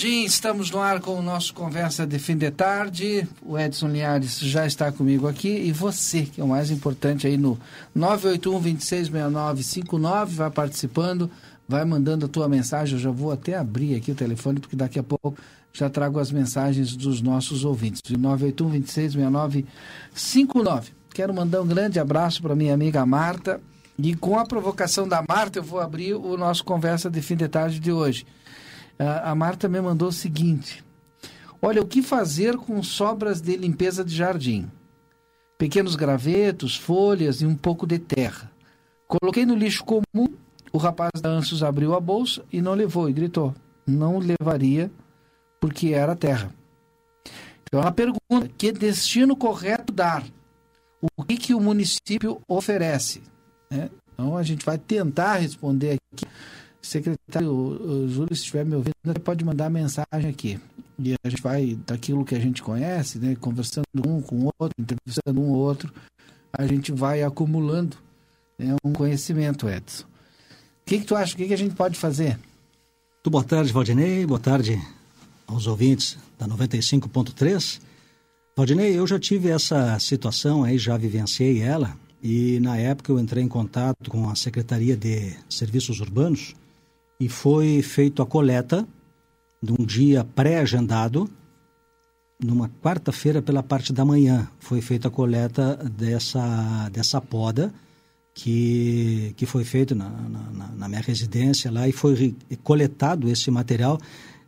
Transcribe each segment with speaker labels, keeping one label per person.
Speaker 1: Jardim, estamos no ar com o nosso Conversa de Fim de Tarde. O Edson Linhares já está comigo aqui e você, que é o mais importante aí no 981-266959, vai participando, vai mandando a tua mensagem. Eu já vou até abrir aqui o telefone, porque daqui a pouco já trago as mensagens dos nossos ouvintes. 981-266959. Quero mandar um grande abraço para minha amiga Marta. E com a provocação da Marta, eu vou abrir o nosso Conversa de Fim de Tarde de hoje a Marta me mandou o seguinte: Olha, o que fazer com sobras de limpeza de jardim? Pequenos gravetos, folhas e um pouco de terra. Coloquei no lixo comum. O rapaz da Ansos abriu a bolsa e não levou e gritou: Não levaria porque era terra. Então ela pergunta: que destino correto dar? O que, que o município oferece? Né? Então a gente vai tentar responder Secretário Júlio, se estiver me ouvindo, pode mandar mensagem aqui. E a gente vai, daquilo que a gente conhece, né, conversando um com o outro, entrevistando um ou outro, a gente vai acumulando né, um conhecimento, Edson. O que, que tu acha? O que, que a gente pode fazer?
Speaker 2: Muito boa tarde, Valdinei. Boa tarde aos ouvintes da 95.3. Valdinei, eu já tive essa situação aí, já vivenciei ela, e na época eu entrei em contato com a Secretaria de Serviços Urbanos e foi feito a coleta de um dia pré-agendado, numa quarta-feira pela parte da manhã, foi feita a coleta dessa, dessa poda que, que foi feita na, na, na minha residência lá e foi coletado esse material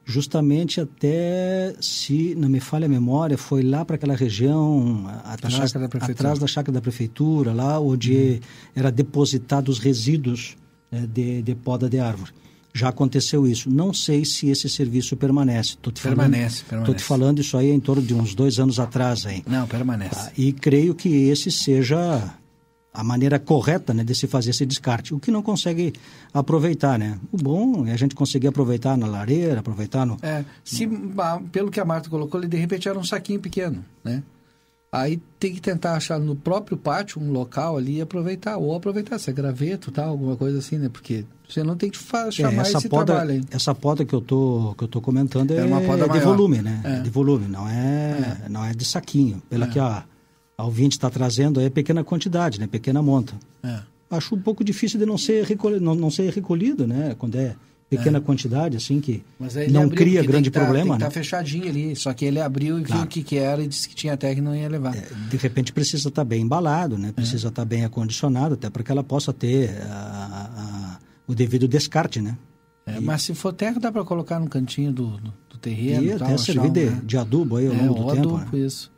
Speaker 2: justamente até, se não me falha a memória, foi lá para aquela região atrás, da atrás da chácara da prefeitura, lá onde uhum. era depositado os resíduos né, de, de poda de árvore. Já aconteceu isso. Não sei se esse serviço permanece.
Speaker 1: Tô te permanece, falando, permanece.
Speaker 2: Estou te falando isso aí em torno de uns dois anos atrás. Aí.
Speaker 1: Não, permanece.
Speaker 2: Ah, e creio que esse seja a maneira correta né, de se fazer esse descarte. O que não consegue aproveitar, né? O bom é a gente conseguir aproveitar na lareira, aproveitar no...
Speaker 1: É, se, pelo que a Marta colocou, ele de repente era um saquinho pequeno, né? Aí tem que tentar achar no próprio pátio um local ali e aproveitar. Ou aproveitar, se é graveto tal, alguma coisa assim, né? Porque você não tem que é, chamar é, essa esse poda, trabalho aí.
Speaker 2: Essa poda que eu tô, que eu tô comentando é, é uma poda de volume, né? É. De volume, não é, é, não é de saquinho. Pela é. que a, a ouvinte está trazendo é pequena quantidade, né? Pequena monta. Acho um pouco difícil de não ser, recolhido, não, não ser recolhido, né? Quando é pequena é. quantidade, assim, que não abriu, cria grande tá, problema.
Speaker 1: Está
Speaker 2: né?
Speaker 1: fechadinho ali, só que ele abriu e claro. viu o que, que era e disse que tinha até que não ia levar. É,
Speaker 2: de repente precisa estar tá bem embalado, né? Precisa estar é. tá bem acondicionado, até para que ela possa ter a, a, o devido descarte, né?
Speaker 1: É, e... Mas se for terra, dá para colocar no cantinho do, do, do terreno. E
Speaker 2: até servir de, né? de, adubo aí ao longo do tempo. Adubo,
Speaker 1: né? isso.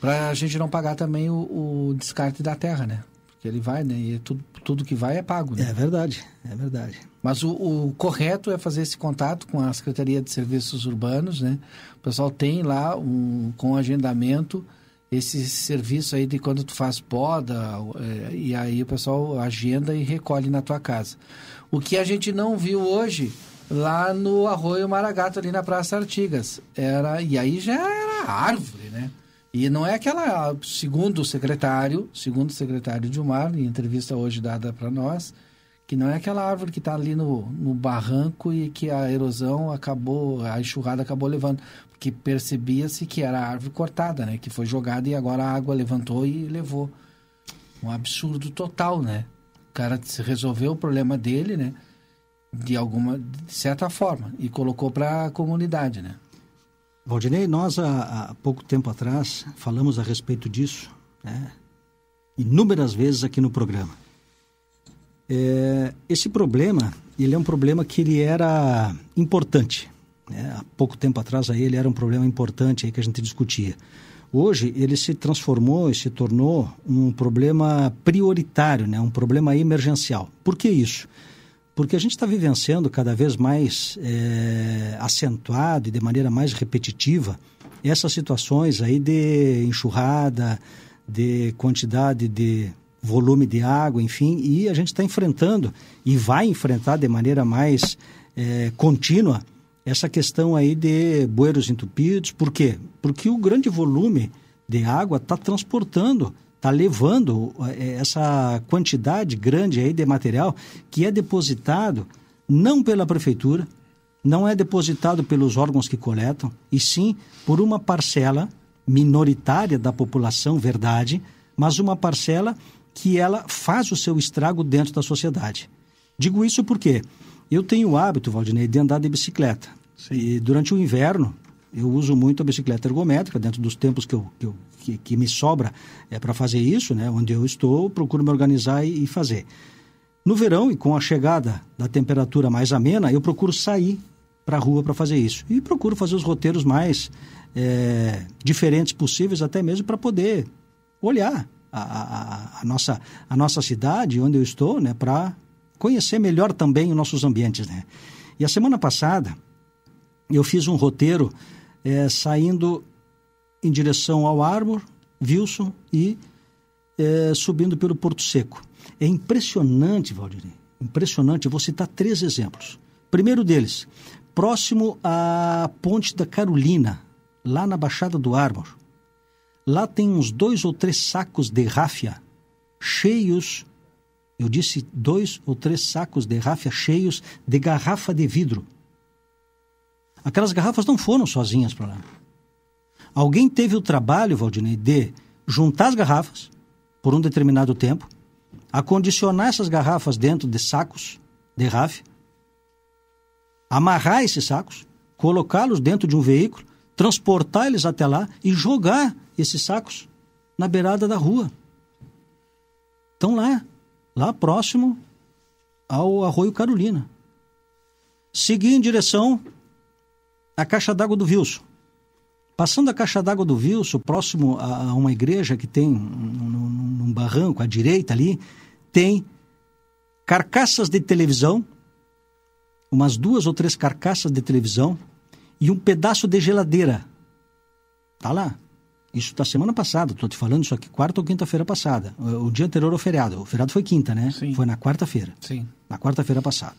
Speaker 1: Para a gente não pagar também o, o descarte da terra, né? Porque ele vai, né? E tudo, tudo que vai é pago, né?
Speaker 2: É verdade, é verdade.
Speaker 1: Mas o, o, correto é fazer esse contato com a Secretaria de Serviços Urbanos, né? O pessoal tem lá um, com agendamento esse serviço aí de quando tu faz poda é, e aí o pessoal agenda e recolhe na tua casa. O que a gente não viu hoje lá no Arroio Maragato ali na Praça Artigas era e aí já era árvore? E não é aquela, segundo o secretário, segundo o secretário Dilmar, em entrevista hoje dada para nós, que não é aquela árvore que está ali no, no barranco e que a erosão acabou, a enxurrada acabou levando, porque percebia-se que era a árvore cortada, né? Que foi jogada e agora a água levantou e levou. Um absurdo total, né? O cara resolveu o problema dele, né? De alguma, de certa forma, e colocou para a comunidade, né?
Speaker 2: Valdinei, nós há, há, pouco tempo atrás falamos a respeito disso, né? inúmeras vezes aqui no programa. É, esse problema, ele é um problema que ele era importante. Né? Há pouco tempo atrás aí ele era um problema importante aí que a gente discutia. Hoje ele se transformou e se tornou um problema prioritário, né? um problema emergencial. Por que isso? Porque a gente está vivenciando cada vez mais é, acentuado e de maneira mais repetitiva essas situações aí de enxurrada, de quantidade de volume de água, enfim, e a gente está enfrentando e vai enfrentar de maneira mais é, contínua essa questão aí de bueiros entupidos. Por quê? Porque o grande volume de água está transportando está levando eh, essa quantidade grande aí de material que é depositado não pela prefeitura, não é depositado pelos órgãos que coletam, e sim por uma parcela minoritária da população, verdade, mas uma parcela que ela faz o seu estrago dentro da sociedade. Digo isso porque eu tenho o hábito, Valdinei, de andar de bicicleta. Sim. E durante o inverno, eu uso muito a bicicleta ergométrica, dentro dos tempos que, eu, que, eu, que, que me sobra é para fazer isso, né? onde eu estou, procuro me organizar e, e fazer. No verão, e com a chegada da temperatura mais amena, eu procuro sair para a rua para fazer isso. E procuro fazer os roteiros mais é, diferentes possíveis, até mesmo para poder olhar a, a, a, nossa, a nossa cidade, onde eu estou, né, para conhecer melhor também os nossos ambientes. Né? E a semana passada, eu fiz um roteiro é, saindo em direção ao Arbor, Wilson e é, subindo pelo Porto Seco. É impressionante, Valdir, impressionante. Eu vou citar três exemplos. Primeiro deles, próximo à Ponte da Carolina, lá na Baixada do Arbor. Lá tem uns dois ou três sacos de ráfia cheios, eu disse dois ou três sacos de ráfia cheios de garrafa de vidro Aquelas garrafas não foram sozinhas para lá. Alguém teve o trabalho, Valdinei, de juntar as garrafas por um determinado tempo, acondicionar essas garrafas dentro de sacos de RAF, amarrar esses sacos, colocá-los dentro de um veículo, transportar eles até lá e jogar esses sacos na beirada da rua. Estão lá, lá próximo ao Arroio Carolina. Segui em direção a caixa d'água do Wilson. Passando a caixa d'água do Wilson, próximo a, uma igreja que tem num, barranco à direita ali, tem carcaças de televisão, umas duas ou três carcaças de televisão e um pedaço de geladeira. Tá lá. Isso da semana passada, estou te falando isso aqui quarta ou quinta-feira passada. O, o, dia anterior ao feriado. O feriado foi quinta, né?
Speaker 1: Sim.
Speaker 2: Foi na quarta-feira.
Speaker 1: Sim.
Speaker 2: Na quarta-feira passada.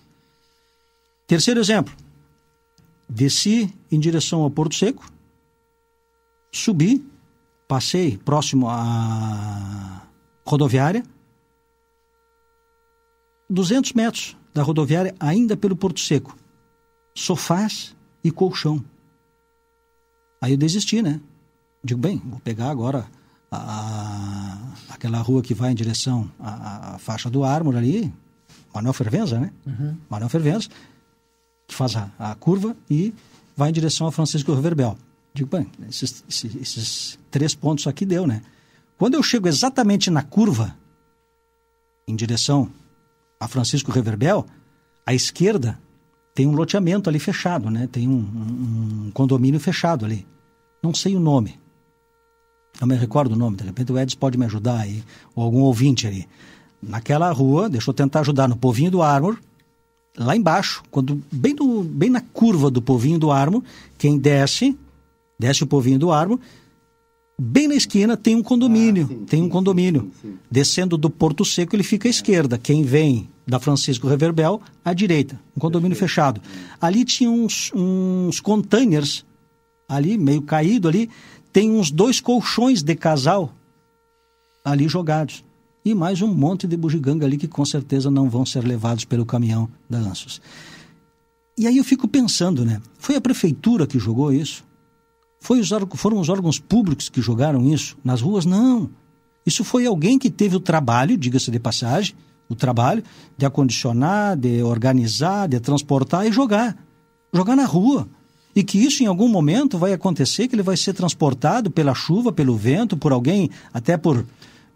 Speaker 2: Terceiro exemplo. Desci em direção ao Porto Seco, subi, passei próximo à rodoviária, 200 metros da rodoviária, ainda pelo Porto Seco, sofás e colchão. Aí eu desisti, né? Digo, bem, vou pegar agora a, a, aquela rua que vai em direção à, à faixa do Ármor ali, Manuel Fervenza, né? Uhum. Manuel Fervenza que faz a, a curva e vai em direção a Francisco Reverbel. Digo, bem, esses, esses, esses, três pontos aqui deu, né? Quando eu chego exatamente na curva, em direção a Francisco Reverbel, à esquerda tem um loteamento ali fechado, né? Tem um, um, um condomínio fechado ali. Não sei o nome. Não me recordo o nome, de repente o Edson pode me ajudar aí, ou algum ouvinte ali. naquela rua, deixa eu tentar ajudar, no Povinho do Armor, lá embaixo, quando bem, do, bem na curva do Povinho do Armor, quem desce, desce o Povinho do Armor, bem na esquina tem um condomínio, ah, sim, tem um condomínio. Sim, sim, Descendo do Porto Seco, ele fica à esquerda. Quem vem da Francisco Reverbel, à direita, um condomínio fechado. Ali tinha uns, uns containers, ali, meio caído ali, tem uns dois colchões de casal ali jogados. E mais um monte de bugiganga ali que com certeza não vão ser levados pelo caminhão da Ansos. E aí eu fico pensando, né? Foi a prefeitura que jogou isso? Foi os, foram os órgãos públicos que jogaram isso nas ruas? Não. Isso foi alguém que teve o trabalho, diga-se de passagem, o trabalho de acondicionar, de organizar, de transportar e jogar. Jogar na rua. E que isso em algum momento vai acontecer, que ele vai ser transportado pela chuva, pelo vento, por alguém, até por,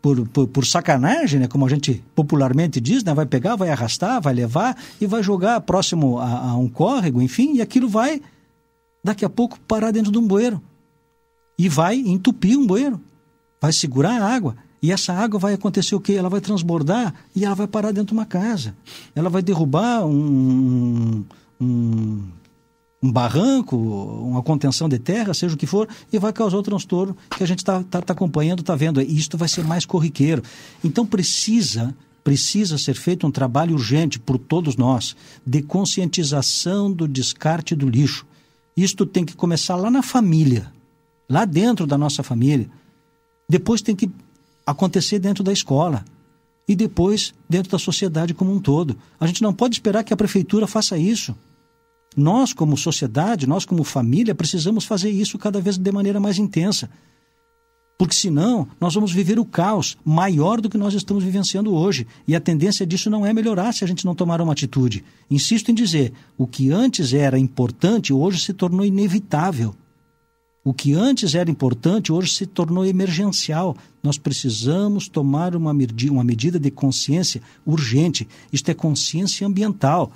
Speaker 2: por, por, por, sacanagem, né, como a gente popularmente diz, né, vai pegar, vai arrastar, vai levar e vai jogar próximo a, a um córrego, enfim, e aquilo vai daqui a pouco parar dentro de um bueiro. E vai entupir um bueiro. Vai segurar a água. E essa água vai acontecer o quê? Ela vai transbordar e ela vai parar dentro de uma casa. Ela vai derrubar um, um, um barranco, uma contenção de terra, seja o que for, e vai causar o transtorno que a gente está tá, tá acompanhando, está vendo. E isto vai ser mais corriqueiro. Então precisa precisa ser feito um trabalho urgente por todos nós de conscientização do descarte do lixo. Isto tem que começar lá na família, lá dentro da nossa família. Depois tem que acontecer dentro da escola e depois dentro da sociedade como um todo. A gente não pode esperar que a prefeitura faça isso. Nós, como sociedade, nós, como família, precisamos fazer isso cada vez de maneira mais intensa. Porque senão nós vamos viver o caos maior do que nós estamos vivenciando hoje. E a tendência disso não é melhorar se a gente não tomar uma atitude. Insisto em dizer: o que antes era importante hoje se tornou inevitável. O que antes era importante hoje se tornou emergencial. Nós precisamos tomar uma, medida de consciência urgente. Isto é consciência ambiental.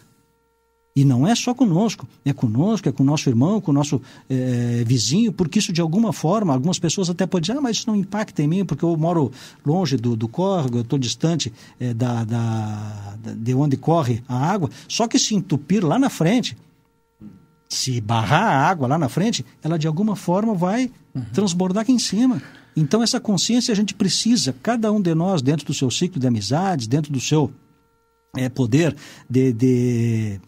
Speaker 2: E não é só conosco, é conosco, é com o nosso irmão, com o nosso é, vizinho, porque isso de alguma forma, algumas pessoas até podem dizer, ah, mas isso não impacta em mim, porque eu moro longe do, do córrego, eu estou distante é, da, da, de onde corre a água. Só que se entupir lá na frente, se barrar a água lá na frente, ela de alguma forma vai uhum. transbordar aqui em cima. Então essa consciência a gente precisa, cada um de nós, dentro do seu ciclo de amizades, dentro do seu é, poder de, de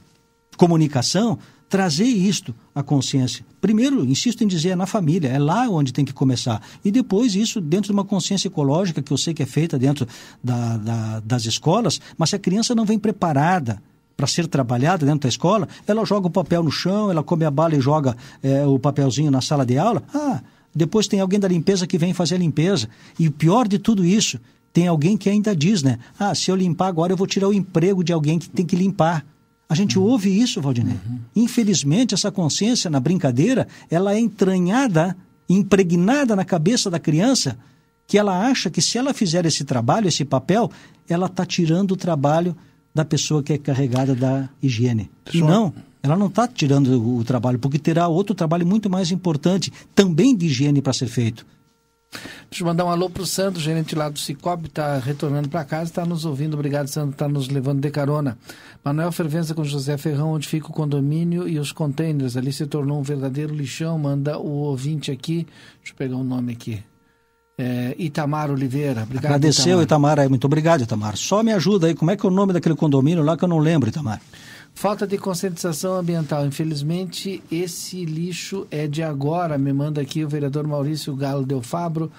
Speaker 2: comunicação, trazer isto à consciência. Primeiro, insisto em dizer, é na família, é lá onde tem que começar. E depois isso dentro de uma consciência ecológica, que eu sei que é feita dentro da, da, das escolas, mas se a criança não vem preparada para ser trabalhada dentro da escola, ela joga o papel no chão, ela come a bala e joga é, o papelzinho na sala de aula. Ah, depois tem alguém da limpeza que vem fazer a limpeza. E o pior de tudo isso, tem alguém que ainda diz, né? Ah, se eu limpar agora, eu vou tirar o emprego de alguém que tem que limpar. A gente uhum. ouve isso, Valdinei. Uhum. Infelizmente, essa consciência na brincadeira, ela é entranhada, impregnada na cabeça da criança, que ela acha que se ela fizer esse trabalho, esse papel, ela está tirando o trabalho da pessoa que é carregada da higiene. E não, ela não está tirando o, o trabalho, porque terá outro trabalho muito mais importante, também de higiene para ser feito.
Speaker 1: Deixa eu mandar um alô para o Sandro, gerente lá do Cicobi, está retornando para casa, está nos ouvindo. Obrigado, Sandro, está nos levando de carona. Manuel Fervenza com José Ferrão, onde fica o condomínio e os containers. Ali se tornou um verdadeiro lixão. Manda o ouvinte aqui. Deixa eu pegar o um nome aqui. É, Itamar Oliveira. Obrigado,
Speaker 2: Agradeceu, Itamar. Itamar. Muito obrigado, Itamar. Só me ajuda aí. Como é que é o nome daquele condomínio lá que eu não lembro, Itamar?
Speaker 1: Falta de conscientização ambiental. Infelizmente, esse lixo é de agora. Me manda aqui o vereador Maurício Galo Del Fabro.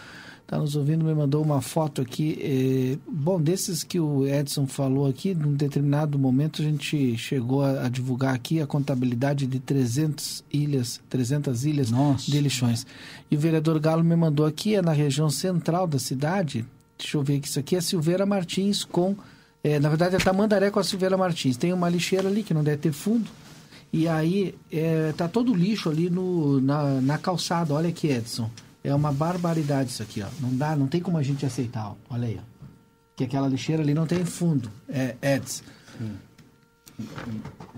Speaker 1: Está nos ouvindo, me mandou uma foto aqui. É, bom, desses que o Edson falou aqui, num determinado momento a gente chegou a, a divulgar aqui a contabilidade de 300 ilhas, 300 ilhas Nossa. de lixões. E o vereador Galo me mandou aqui, é na região central da cidade. Deixa eu ver que isso aqui é Silveira Martins com é, na verdade, é Tamandaré com a Silveira Martins. Tem uma lixeira ali que não deve ter fundo. E aí é, tá todo o lixo ali no, na, na calçada. Olha aqui, Edson. É uma barbaridade isso aqui, ó. Não dá, não tem como a gente aceitar. Ó. Olha aí, ó. Que aquela lixeira ali não tem fundo. É, Edson.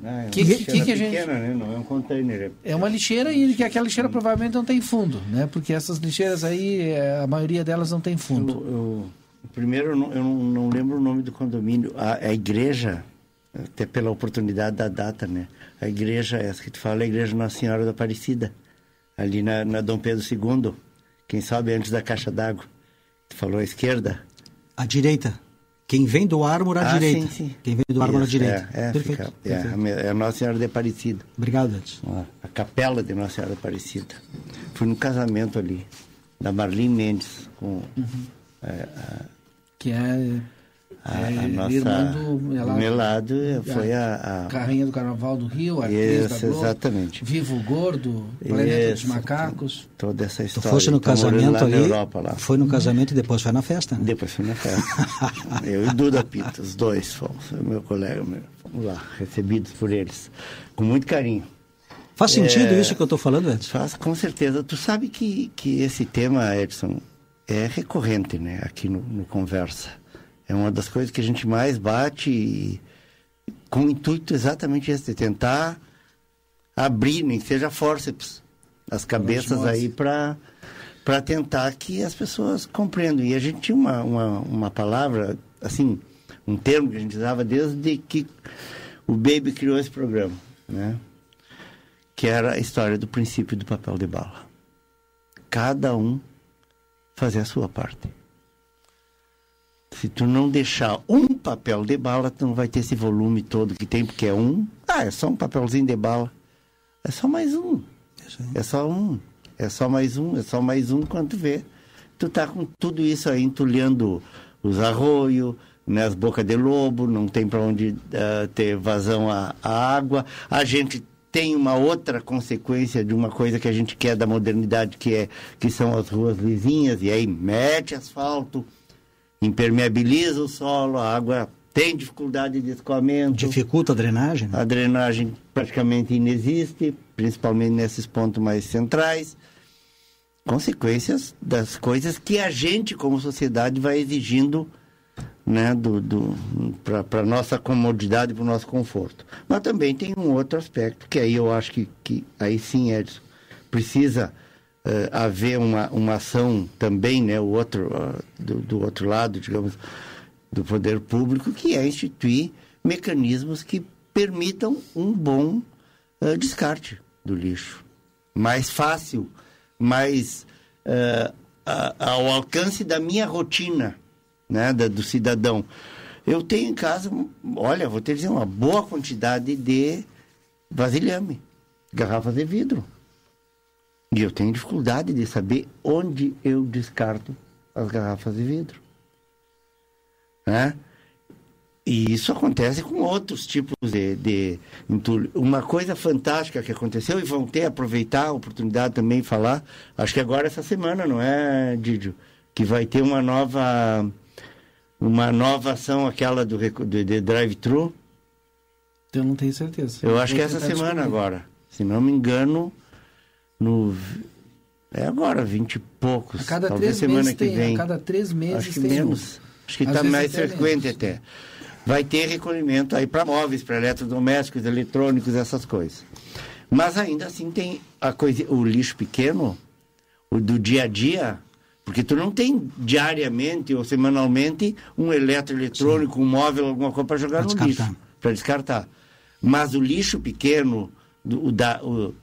Speaker 3: é que, que, que, que a gente... pequena, né? Não é um container.
Speaker 1: É, é uma lixeira e que aquela lixeira provavelmente não tem fundo, né? Porque essas lixeiras aí, é, a maioria delas não tem fundo.
Speaker 3: Eu, eu Primeiro, eu não, eu não lembro o nome do condomínio. A, a, igreja, até pela oportunidade da data, né? A igreja, essa que tu fala, é a igreja Nossa Senhora da Aparecida, ali na, na Dom Pedro II. Quem sabe antes da caixa d'água. Tu falou à esquerda?
Speaker 2: À direita. Quem vem do Ármor à ah, direita. Sim, sim. Quem vem do Ármor à direita.
Speaker 3: É, é, perfeito, fica, perfeito. É, é, a Nossa Senhora de Aparecida.
Speaker 2: Obrigado, Edson.
Speaker 3: A capela de Nossa Senhora de Aparecida. Fui no casamento ali, da Marlene Mendes, com uhum.
Speaker 1: É, a, que é
Speaker 3: a, a é, nossa irmã do Melado, Melado foi a,
Speaker 1: a, Carrinha do Carnaval do Rio, a
Speaker 3: isso, da Globo, exatamente.
Speaker 1: Vivo Gordo, Planeta isso, dos Macacos.
Speaker 3: Toda essa história.
Speaker 2: Tu foste no casamento ali, Europa, lá. foi no casamento e depois foi na festa? Né?
Speaker 3: Depois foi na festa. Eu e Duda Pita, os dois fomos, meu colega, meu, fomos lá, recebidos por eles, com muito carinho.
Speaker 2: Faz sentido é, isso que eu estou falando, Edson?
Speaker 3: Faz, com certeza. Tu sabe que, que esse tema, Edson, é recorrente, né, aqui no, no Conversa. É uma das coisas que a gente mais bate e, com o intuito exatamente esse, de tentar abrir, nem seja fórceps, as cabeças aí para para tentar que as pessoas compreendam. E a gente tinha uma, uma, uma palavra, assim, um termo que a gente usava desde que o Baby criou esse programa, né? Que era a história do princípio do papel de bala. Cada um fazer a sua parte. Se tu não deixar um papel de bala, tu não vai ter esse volume todo que tem, porque é um. Ah, é só um papelzinho de bala. É só mais um. É só um. É só mais um, é só mais um quando tu vê. Tu tá com tudo isso aí entulhando os arroios, né, as bocas de lobo, não tem para onde uh, ter vazão a, a água. A gente tem uma outra consequência de uma coisa que a gente quer da modernidade, que, é, que são as ruas lisinhas, e aí mete asfalto, impermeabiliza o solo, a água tem dificuldade de escoamento.
Speaker 2: Dificulta a drenagem? Né?
Speaker 3: A drenagem praticamente inexiste, principalmente nesses pontos mais centrais. Consequências das coisas que a gente, como sociedade, vai exigindo né, do, do, para nossa comodidade, para o nosso conforto. Mas também tem um outro aspecto, que aí eu acho que, que aí sim, Edson, precisa uh, haver uma, uma ação também, né, o outro, uh, do, do outro lado, digamos, do poder público, que é instituir mecanismos que permitam um bom uh, descarte do lixo. Mais fácil, mais ao alcance da minha rotina né, do cidadão. Eu tenho em casa, olha, vou te dizer, uma boa quantidade de vasilhame, garrafas de vidro. E eu tenho dificuldade de saber onde eu descarto as garrafas de vidro. Né? E isso acontece com outros tipos de, de entulho. Uma coisa fantástica que aconteceu, e vão ter, aproveitar a oportunidade também falar, acho que agora essa semana, não é, Didio? Que vai ter uma nova uma nova ação, aquela do, de, de drive-thru?
Speaker 1: Eu não tenho certeza.
Speaker 3: Eu acho que é essa semana agora. Se não me engano, no. É agora, vinte e poucos.
Speaker 1: A cada Talvez três semana meses que tem, vem. A cada três meses
Speaker 3: acho que tem menos. Um. Acho que está mais frequente até. Vai ter recolhimento aí para móveis, para eletrodomésticos, eletrônicos, essas coisas. Mas ainda assim tem a coisa, o lixo pequeno, o do dia a dia, porque tu não tem diariamente ou semanalmente um eletroeletrônico, Sim. um móvel, alguma coisa para jogar pra no lixo, para descartar. Mas o lixo pequeno, o da, o,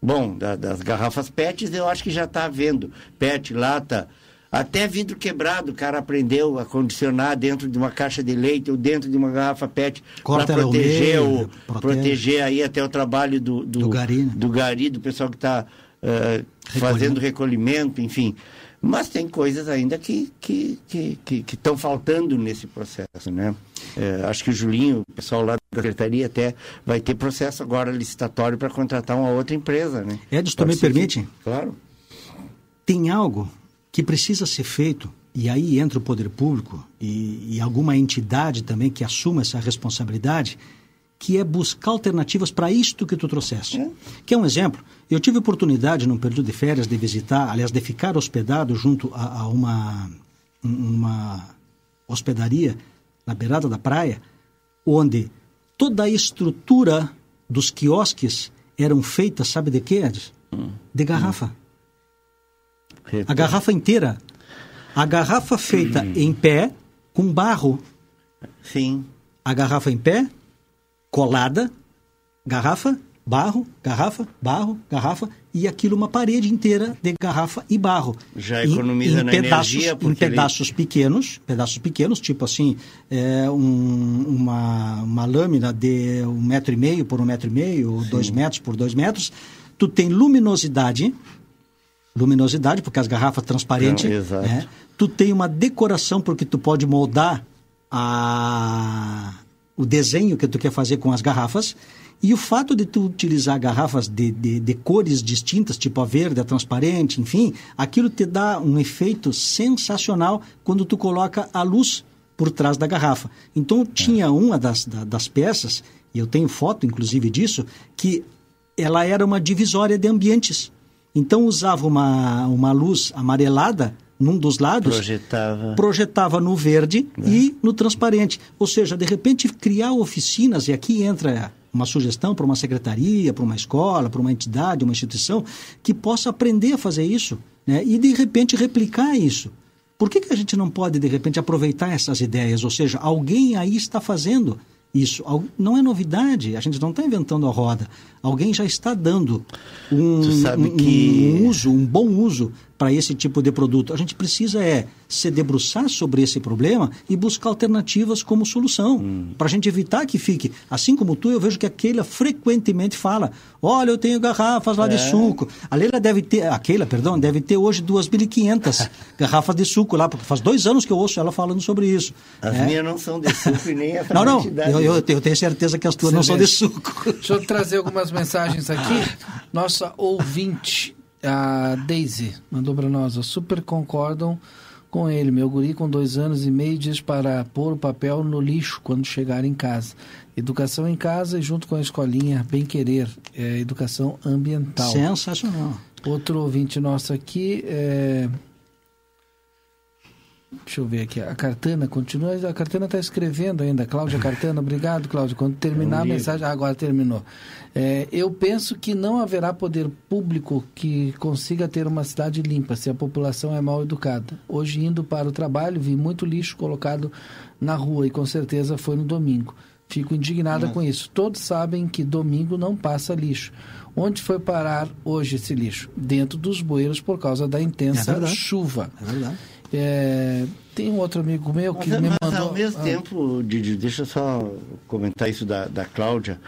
Speaker 3: bom, da, das garrafas PETs, eu acho que já está havendo. PET, lata, até vidro quebrado, o cara aprendeu a condicionar dentro de uma caixa de leite ou dentro de uma garrafa PET para proteger, o, proteger aí até o trabalho do, do, do, gari, né? do gari, do pessoal que está uh, fazendo recolhimento, enfim. Mas tem coisas ainda que que que que estão faltando nesse processo, né? É, acho que o Julinho, o pessoal lá da secretaria até vai ter processo agora licitatório para contratar uma outra empresa, né?
Speaker 2: Edson, me permite?
Speaker 3: Claro.
Speaker 2: Tem algo que precisa ser feito e aí entra o poder público e, e alguma entidade também que assuma essa responsabilidade que é buscar alternativas para isto que tu trouxeste. É. Que é um exemplo. Eu tive oportunidade, num período de férias, de visitar, aliás, de ficar hospedado junto a, a uma, uma hospedaria na beirada da praia, onde toda a estrutura dos quiosques eram feitas, sabe de quê, Hum. De garrafa. Hum. A garrafa inteira A garrafa feita
Speaker 3: Hum.
Speaker 2: em pé, com barro.
Speaker 3: Sim.
Speaker 2: A garrafa em pé, colada, garrafa, barro, garrafa, barro, garrafa, e aquilo uma parede inteira de garrafa e barro.
Speaker 3: Já
Speaker 2: Em-
Speaker 3: economiza
Speaker 2: em
Speaker 3: na
Speaker 2: pedaços,
Speaker 3: energia,
Speaker 2: Em
Speaker 3: porque ele-
Speaker 2: pedaços pequenos, pedaços pequenos, tipo assim, é, um- uma, uma lâmina de um metro e meio por um metro e meio, ou dois metros por dois metros, tu tem luminosidade, luminosidade, porque as garrafas transparentes,
Speaker 3: Não,
Speaker 2: né? tu tem uma decoração porque tu pode moldar a, o desenho que tu quer fazer com as garrafas e o fato de tu utilizar garrafas de, de, de cores distintas, tipo a verde, a transparente, enfim, aquilo te dá um efeito sensacional quando tu coloca a luz por trás da garrafa. Então tinha uma das, da- das peças, e eu tenho foto inclusive disso, que ela era uma divisória de ambientes. Então usava uma, uma luz amarelada num dos lados,
Speaker 3: Projetava.
Speaker 2: projetava no verde e no transparente. Ou seja, de repente criar oficinas, e aqui entra uma sugestão para uma secretaria, para uma escola, para uma entidade, uma instituição, que possa aprender a fazer isso né? e de repente replicar isso. Por que, que a gente não pode, de repente, aproveitar essas ideias? Ou seja, alguém aí está fazendo isso. Não é novidade, a gente não está inventando a roda. Alguém já está dando um, um-
Speaker 3: que-
Speaker 2: um uso, um bom uso para esse tipo de produto. A gente precisa é se debruçar sobre esse problema e buscar alternativas como solução, para a gente evitar que fique. Assim como tu, eu vejo que a Keila frequentemente fala: olha, eu tenho garrafas lá de suco. A Leila deve ter, a Keila, perdão, deve ter hoje 2.500 garrafas de suco lá, porque faz dois anos que eu ouço ela falando sobre isso.
Speaker 3: As
Speaker 2: né?
Speaker 3: minhas não são de suco e nem essa
Speaker 2: Não, não, eu, eu, eu tenho certeza que as tuas não são de suco.
Speaker 1: Deixa eu trazer algumas mensagens aqui. Nossa ouvinte, a Daisy, mandou para nós. ó, Super concordam com ele. Meu guri com dois anos e meio diz para pôr o papel no lixo quando chegar em casa. Educação em casa e junto com a escolinha Bem Querer, é, educação ambiental.
Speaker 2: Sensacional.
Speaker 1: Outro ouvinte nosso aqui é... Deixa eu ver aqui. A Cartana continua. A Cartana está escrevendo ainda. Cláudia Cartana, obrigado, Cláudia. Quando terminar a mensagem. Ah, agora terminou. É, eu penso que não haverá poder público que consiga ter uma cidade limpa se a população é mal educada. Hoje, indo para o trabalho, vi muito lixo colocado na rua e com certeza foi no domingo. Fico indignada com isso. Todos sabem que domingo não passa lixo. Onde foi parar hoje esse lixo? Dentro dos bueiros por causa da
Speaker 2: É
Speaker 1: intensa
Speaker 2: verdade.
Speaker 1: chuva.
Speaker 2: É verdade.
Speaker 1: É, tem um outro amigo meu
Speaker 3: Mas,
Speaker 1: que me
Speaker 3: mas
Speaker 1: mandou.
Speaker 3: ao mesmo
Speaker 1: Ah,
Speaker 3: tempo, Didi, deixa eu só comentar isso da, da Cláudia.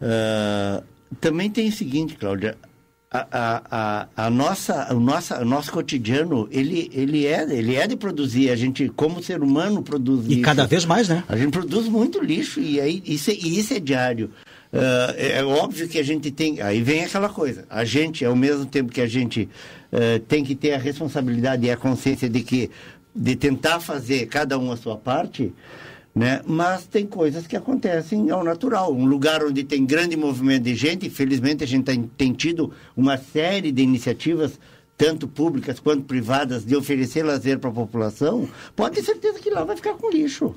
Speaker 3: Ah, também tem o seguinte, Cláudia, a, a, a, a nossa, o, nossa, o nosso cotidiano, ele, ele, é, ele é de produzir. A gente, como ser humano, produz
Speaker 2: E
Speaker 3: lixo.
Speaker 2: cada vez mais, né?
Speaker 3: A gente produz muito lixo e aí isso é, e isso é diário. Ah, é, óbvio que a gente tem. Aí vem aquela coisa. A gente, ao mesmo tempo que a gente ah, tem que ter a responsabilidade e a consciência de que de tentar fazer cada um a sua parte, né? Mas tem coisas que acontecem ao natural. Um lugar onde tem grande movimento de gente, infelizmente a gente tem, tem tido uma série de iniciativas tanto públicas quanto privadas, de oferecer lazer para a população, pode ter certeza que lá vai ficar com lixo.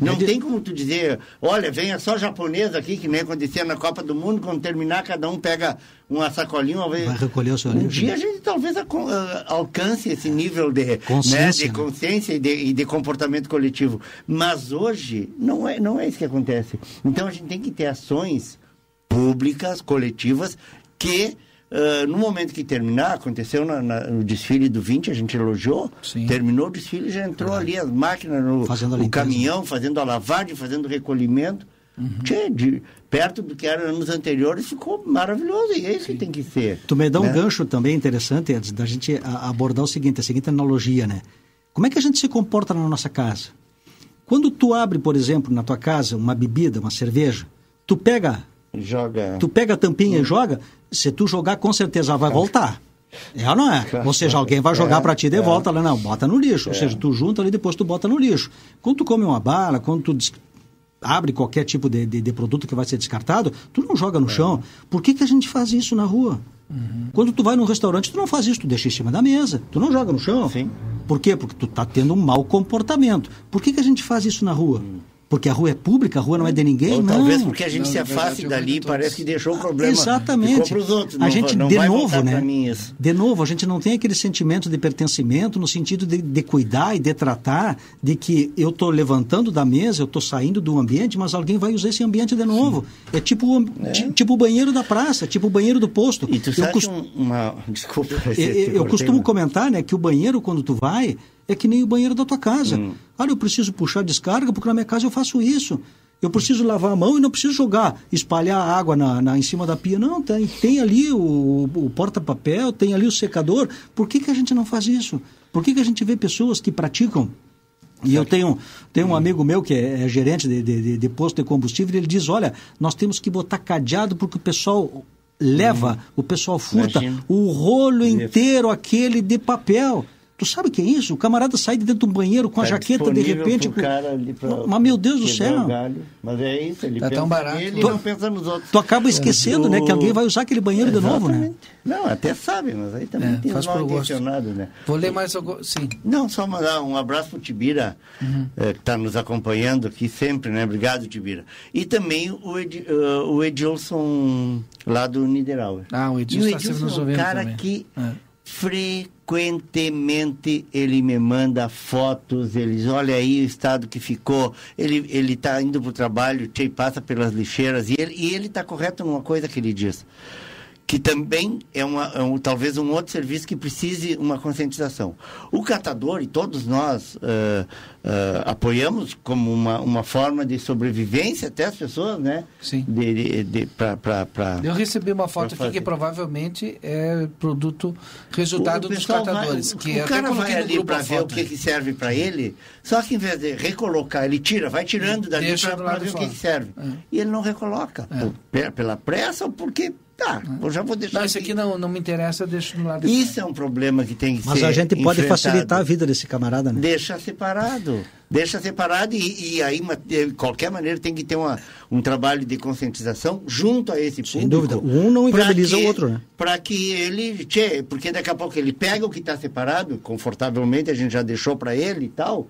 Speaker 3: Não tem como tu dizer, olha, venha só japonês aqui, que nem acontecia na Copa do Mundo, quando terminar, cada um pega uma sacolinha. Uma vez.
Speaker 2: Vai recolher o seu
Speaker 3: Um
Speaker 2: lixo.
Speaker 3: dia a gente talvez ah, alcance esse nível de
Speaker 2: Consciência,
Speaker 3: né, de
Speaker 2: né?
Speaker 3: consciência e de, e de comportamento coletivo. Mas hoje não é, não é isso que acontece. Então a gente tem que ter ações públicas, coletivas, que ah, no momento que terminar, aconteceu na- na- no desfile do 20, a gente elogiou,
Speaker 1: Sim.
Speaker 3: terminou o desfile, já entrou ali as máquinas, no,
Speaker 2: Fazendo
Speaker 3: o caminhão, fazendo a lavagem, fazendo o recolhimento. Tchê, de- perto do que era anos anteriores, ficou maravilhoso. E é isso que tem que ser.
Speaker 2: Tu me dá um
Speaker 3: né?
Speaker 2: gancho também interessante, Edson, da gente abordar o seguinte, a seguinte analogia, né? Como é que a gente se comporta na nossa casa? Quando tu abre, por exemplo, na tua casa uma bebida, uma cerveja, tu pega,
Speaker 3: Joga.
Speaker 2: tu pega a tampinha e joga, se tu jogar com certeza vai voltar. É ou não é? Ou seja, alguém vai jogar
Speaker 3: É,
Speaker 2: para ti de
Speaker 3: é.
Speaker 2: volta lá, não, bota no lixo. Ou seja, tu junta ali e depois tu bota no lixo. Quando tu come uma bala, quando tu des- abre qualquer tipo de, de, de produto que vai ser descartado, tu não joga no chão. Por que, que a gente faz isso na rua? Quando tu vai num restaurante, tu não faz isso, tu deixa em cima da mesa. Tu não joga no chão.
Speaker 3: Sim.
Speaker 2: Por quê? Porque tu tá tendo um mau comportamento. Por que, que a gente faz isso na rua? Porque a rua é pública, a rua não é de ninguém,
Speaker 3: Ou
Speaker 2: não.
Speaker 3: talvez porque a gente
Speaker 1: Não,
Speaker 3: se afaste dali e parece
Speaker 1: todos.
Speaker 3: que deixou o problema.
Speaker 2: Exatamente.
Speaker 3: Outros.
Speaker 2: a
Speaker 3: não,
Speaker 2: gente,
Speaker 3: vai- não
Speaker 2: de
Speaker 3: vai
Speaker 2: novo, né? De novo, a gente não tem aquele sentimento de pertencimento no sentido de, de cuidar e de tratar de que eu estou levantando da mesa, eu estou saindo do ambiente, mas alguém vai usar esse ambiente de novo. É tipo, o- ti- tipo o banheiro da praça, tipo o banheiro do posto.
Speaker 3: E tu
Speaker 2: eu
Speaker 3: sabe
Speaker 2: cost-
Speaker 3: um- uma... Desculpa.
Speaker 2: eu, eu-
Speaker 3: cortei,
Speaker 2: costumo comentar, né, que o banheiro, quando tu vai, é que nem o banheiro da tua casa.
Speaker 3: Hum.
Speaker 2: Olha, eu preciso puxar descarga, porque na minha casa eu faço isso. Eu preciso lavar a mão e não preciso jogar, espalhar água na, na- em cima da pia. Não, tem, tem ali o, o porta-papel, tem ali o secador. Por que, que a gente não faz isso? Por que, que a gente vê pessoas que praticam e eu tenho, tenho
Speaker 3: Hum.
Speaker 2: um amigo meu que é, é gerente de, de, de- posto de combustível, e ele diz, olha, nós temos que botar cadeado porque o pessoal leva, o pessoal furta
Speaker 3: Hum. Imagina.
Speaker 2: o rolo inteiro aquele de papel. Tu sabe o que é isso? O camarada sai de dentro do banheiro com a
Speaker 3: Tá
Speaker 2: jaqueta de repente.
Speaker 3: pro cara ali pra
Speaker 2: Mas meu Deus do céu!
Speaker 3: galho. Mas é isso, ele
Speaker 1: Tá
Speaker 3: pensa
Speaker 1: tão barato.
Speaker 3: nele e
Speaker 2: Tu-
Speaker 3: não pensa nos outros.
Speaker 2: Tu acaba esquecendo, né? Que alguém vai usar aquele banheiro de novo, né?
Speaker 3: Exatamente. Não, até sabe, mas aí também
Speaker 1: É,
Speaker 3: tem
Speaker 1: faz
Speaker 3: mal intencionados, né?
Speaker 1: Vou ler mais algum. Sim.
Speaker 3: Não, só mandar um abraço pro Tibira,
Speaker 1: Uhum.
Speaker 3: eh, que está nos acompanhando aqui sempre, né? Obrigado, Tibira. E também o, Ed, eh, o Edilson, lá do Niederauer.
Speaker 1: Ah, o
Speaker 3: E
Speaker 1: Edilson
Speaker 3: o
Speaker 1: tá sempre
Speaker 3: Edilson
Speaker 1: nos
Speaker 3: é um cara
Speaker 1: também.
Speaker 3: que
Speaker 1: É.
Speaker 3: frequentemente ele me manda fotos, ele diz, olha aí o estado que ficou, ele ele está indo para o trabalho, tchê, passa pelas lixeiras, e ele e ele está correto numa coisa que ele diz, que também é, uma, é um, talvez um outro serviço que precise uma conscientização. O catador, e todos nós ah, ah, apoiamos como uma, uma forma de sobrevivência até as pessoas, né?
Speaker 1: Sim.
Speaker 3: De, de, de, pra, pra, pra-
Speaker 1: Eu recebi uma foto aqui que provavelmente é produto resultado
Speaker 3: O
Speaker 1: dos
Speaker 3: pessoal vai-
Speaker 1: catadores.
Speaker 3: o,
Speaker 1: que
Speaker 3: o cara vai ali para ver o que, que serve para ele, só que em vez de recolocar, ele tira, vai tirando dali para ver o que, que serve.
Speaker 1: É.
Speaker 3: E ele não recoloca, por- pe- pela pressa ou porque, tá, eu já vou deixar
Speaker 1: Não, esse aqui não, não me interessa, deixa do lado de
Speaker 3: Isso é um problema que tem que
Speaker 2: Mas
Speaker 3: ser
Speaker 2: a gente pode
Speaker 3: enfrentado.
Speaker 2: facilitar a vida desse camarada, né?
Speaker 3: Deixa separado. Deixa separado e, e aí, de qualquer maneira, tem que ter uma, um trabalho de conscientização junto a esse
Speaker 2: Sem
Speaker 3: público.
Speaker 2: dúvida. Um não inviabiliza
Speaker 3: que-
Speaker 2: o outro, né?
Speaker 3: Para que ele. Tchê, porque daqui a pouco ele pega o que está separado, confortavelmente a gente já deixou para ele e tal.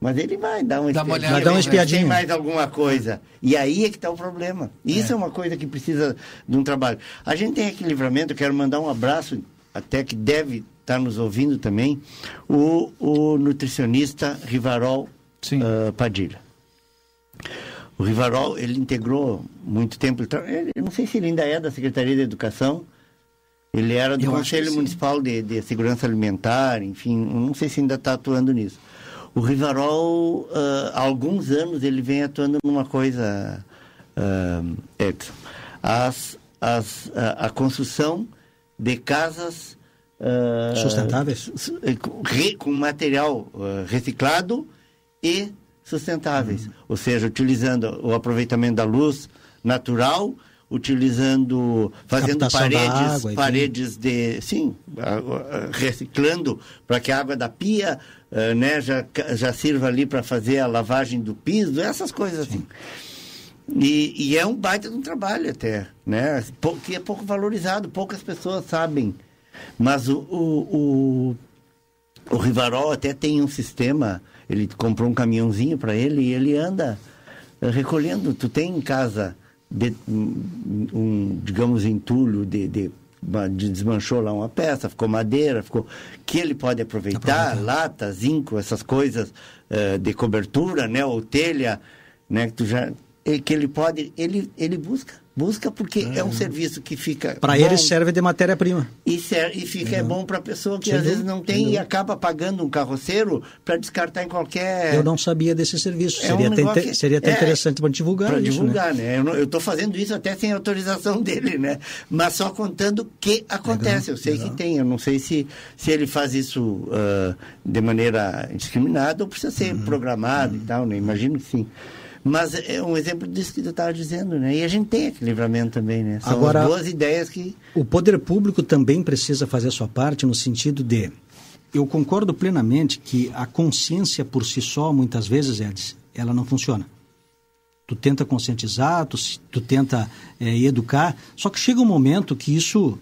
Speaker 3: Mas ele vai dar uma
Speaker 1: Dá uma olhada,
Speaker 2: Vai dar uma espiadinha.
Speaker 3: Tem mais alguma coisa. E aí é que está o problema. Isso é. uma coisa que precisa de um trabalho. A gente tem aqui livramento, eu quero mandar um abraço, até que deve estar nos ouvindo também, o, o nutricionista Rivarol ah, Padilha. O Rivarol, ele integrou muito tempo, ele eu não sei se ele ainda é da Secretaria de Educação, ele era do
Speaker 1: Eu
Speaker 3: Conselho. Municipal de, de Segurança Alimentar, enfim, não sei se ainda está atuando nisso. O Rivarol, ah, há alguns anos, ele vem atuando numa coisa, ah, Edson, as, as, a, a construção de casas ah,
Speaker 2: Sustentáveis?
Speaker 3: su- eh, com material ah, reciclado e sustentáveis, ou seja, utilizando o aproveitamento da luz natural, utilizando, fazendo
Speaker 2: Captação
Speaker 3: paredes,
Speaker 2: água,
Speaker 3: paredes de, sim, reciclando para que a água da pia, ah, né, já já sirva ali para fazer a lavagem do piso, essas coisas assim. E, e é um baita de um trabalho até, né? Que é pouco valorizado, poucas pessoas sabem. Mas o, o, o, o Rivarol até tem um sistema, ele comprou um caminhãozinho para ele e ele anda eh, recolhendo. Tu tem em casa, de, um, digamos, entulho de, de- desmanchou lá uma peça, ficou madeira, ficou que ele pode aproveitar, lata, zinco, essas coisas eh, de cobertura, né, ou telha, né, que tu já que ele pode, ele ele busca, busca porque é um serviço que fica
Speaker 2: Para ele serve de matéria-prima.
Speaker 3: e, ser, e fica é bom para a pessoa que
Speaker 2: Sem
Speaker 3: às vezes não tem e acaba pagando um carroceiro para descartar em qualquer
Speaker 2: Eu não sabia desse serviço.
Speaker 3: É
Speaker 2: seria,
Speaker 3: um
Speaker 2: até,
Speaker 3: que-
Speaker 2: seria até
Speaker 3: é,
Speaker 2: interessante para divulgar
Speaker 3: para
Speaker 2: né?
Speaker 3: divulgar, né? Eu estou fazendo isso até sem autorização dele, né? Mas só contando que acontece. eu sei que tem. Eu não sei se, se ele faz isso ah, de maneira indiscriminada ou precisa
Speaker 2: Uhum.
Speaker 3: ser programado e tal, né? Imagino que sim. Mas é um exemplo disso que tu estava dizendo, né? E a gente tem aquele livramento também, né? São
Speaker 2: Agora-
Speaker 3: as boas ideias que...
Speaker 2: O poder público também precisa fazer a sua parte no sentido de. Eu concordo plenamente que a consciência por si só, muitas vezes, Edson, ela não funciona. Tu tenta conscientizar, tu, tu tenta eh, educar, só que chega um momento que isso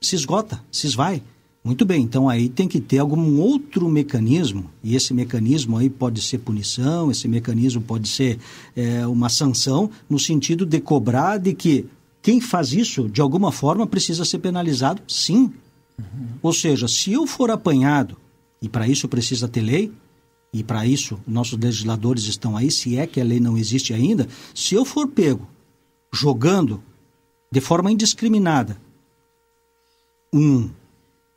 Speaker 2: se esgota, se esvai. Muito bem, então aí tem que ter algum outro mecanismo, e esse mecanismo aí pode ser punição, esse mecanismo pode ser é, uma sanção, no sentido de cobrar de que quem faz isso, de alguma forma, precisa ser penalizado, sim. Uhum. Ou seja, se eu for apanhado, e para isso precisa ter lei, e para isso nossos legisladores estão aí, se é que a lei não existe ainda, se eu for pego jogando de forma indiscriminada um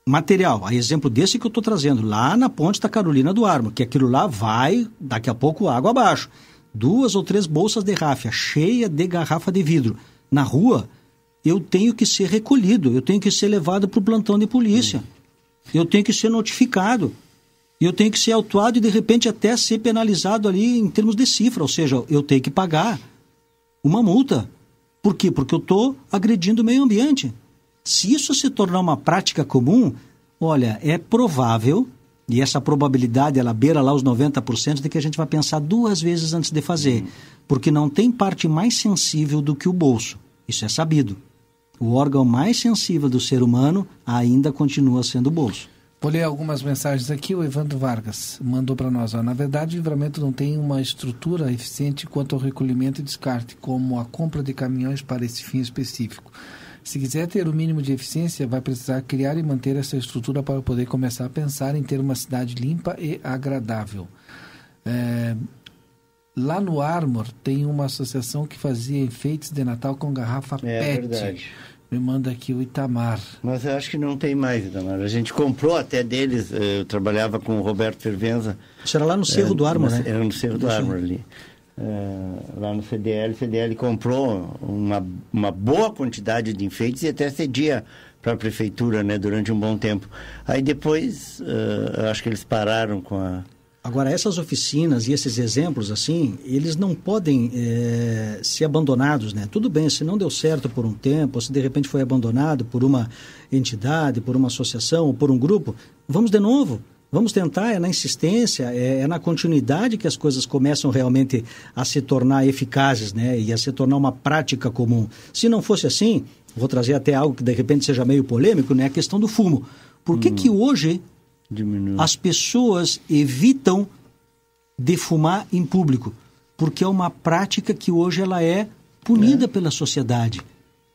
Speaker 2: material, a exemplo desse que eu estou trazendo, lá na ponte da Carolina do Armo, que aquilo lá vai, daqui a pouco, água abaixo. Duas ou três bolsas de ráfia, cheia de garrafa de vidro. Na rua, eu tenho que ser recolhido, eu tenho que ser levado para o plantão de polícia. Eu tenho que ser notificado. Eu tenho que ser autuado e, de repente, até ser penalizado ali em termos de cifra. Ou seja, eu tenho que pagar uma multa. Por quê? Porque eu estou agredindo o meio ambiente. Se isso se tornar uma prática comum, olha, é provável, e essa probabilidade ela beira lá os 90%, de que a gente vai pensar duas vezes antes de fazer. Uhum. Porque não tem parte mais sensível do que o bolso. Isso é sabido. O órgão mais sensível do ser humano ainda continua sendo o bolso.
Speaker 1: Vou ler algumas mensagens aqui. O Evandro Vargas mandou para nós. Ó, Na verdade, o livramento não tem uma estrutura eficiente quanto ao recolhimento e descarte, como a compra de caminhões para esse fim específico. Se quiser ter o mínimo de eficiência, vai precisar criar e manter essa estrutura para poder começar a pensar em ter uma cidade limpa e agradável. É, lá no Armor tem uma associação que fazia enfeites de Natal com garrafa
Speaker 3: é,
Speaker 1: PET.
Speaker 3: Verdade.
Speaker 1: Me manda aqui o Itamar.
Speaker 3: Mas eu acho que não tem mais, Itamar. A gente comprou até deles, eh, eu trabalhava com o Roberto Fervenza.
Speaker 2: Isso era lá no Cerro é, do Armor, né?
Speaker 3: Era no Cerro do Armor ali. Uh, lá no CDL, o CDL comprou uma, uma boa quantidade de enfeites e até cedia para a prefeitura, né, durante um bom tempo. Aí depois, uh, acho que eles pararam com a...
Speaker 2: Agora, essas oficinas e esses exemplos, assim, eles não podem é, ser abandonados, né? Tudo bem, se não deu certo por um tempo, ou se de repente foi abandonado por uma entidade, por uma associação ou por um grupo, vamos de novo. Vamos tentar, é na insistência, é, é, na continuidade que as coisas começam realmente a se tornar eficazes, né? E a se tornar uma prática comum. Se não fosse assim, vou trazer até algo que de repente seja meio polêmico, né? A questão do fumo. Por que hum, que hoje diminui. as pessoas evitam de fumar em público? Porque é uma prática que hoje ela é punida é. pela sociedade.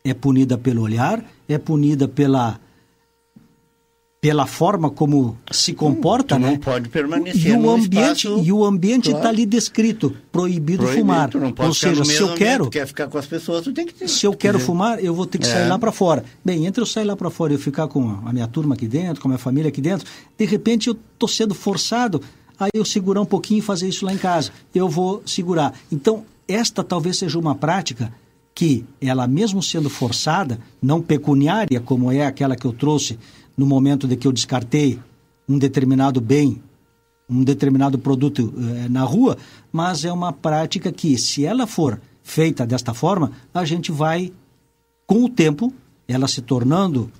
Speaker 2: É punida pelo olhar, é punida pela pela forma como se comporta,
Speaker 3: tu
Speaker 2: né?
Speaker 3: Não pode permanecer
Speaker 2: e o ambiente espaço, e o ambiente está claro. ali descrito, proibido, proibido fumar. Ou seja, se eu quero,
Speaker 3: quer ficar com as pessoas, tu tem que ter.
Speaker 2: Se eu quero fumar, eu vou ter que é. sair lá para fora. Bem, entre eu sair lá para fora e eu ficar com a minha turma aqui dentro, com a minha família aqui dentro, de repente eu tô sendo forçado a eu segurar um pouquinho e fazer isso lá em casa. Eu vou segurar. Então, esta talvez seja uma prática que ela mesmo sendo forçada, não pecuniária como é aquela que eu trouxe no momento de que eu descartei um determinado bem, um determinado produto eh, na rua, mas é uma prática que, se ela for feita desta forma, a gente vai, com o tempo, ela se tornando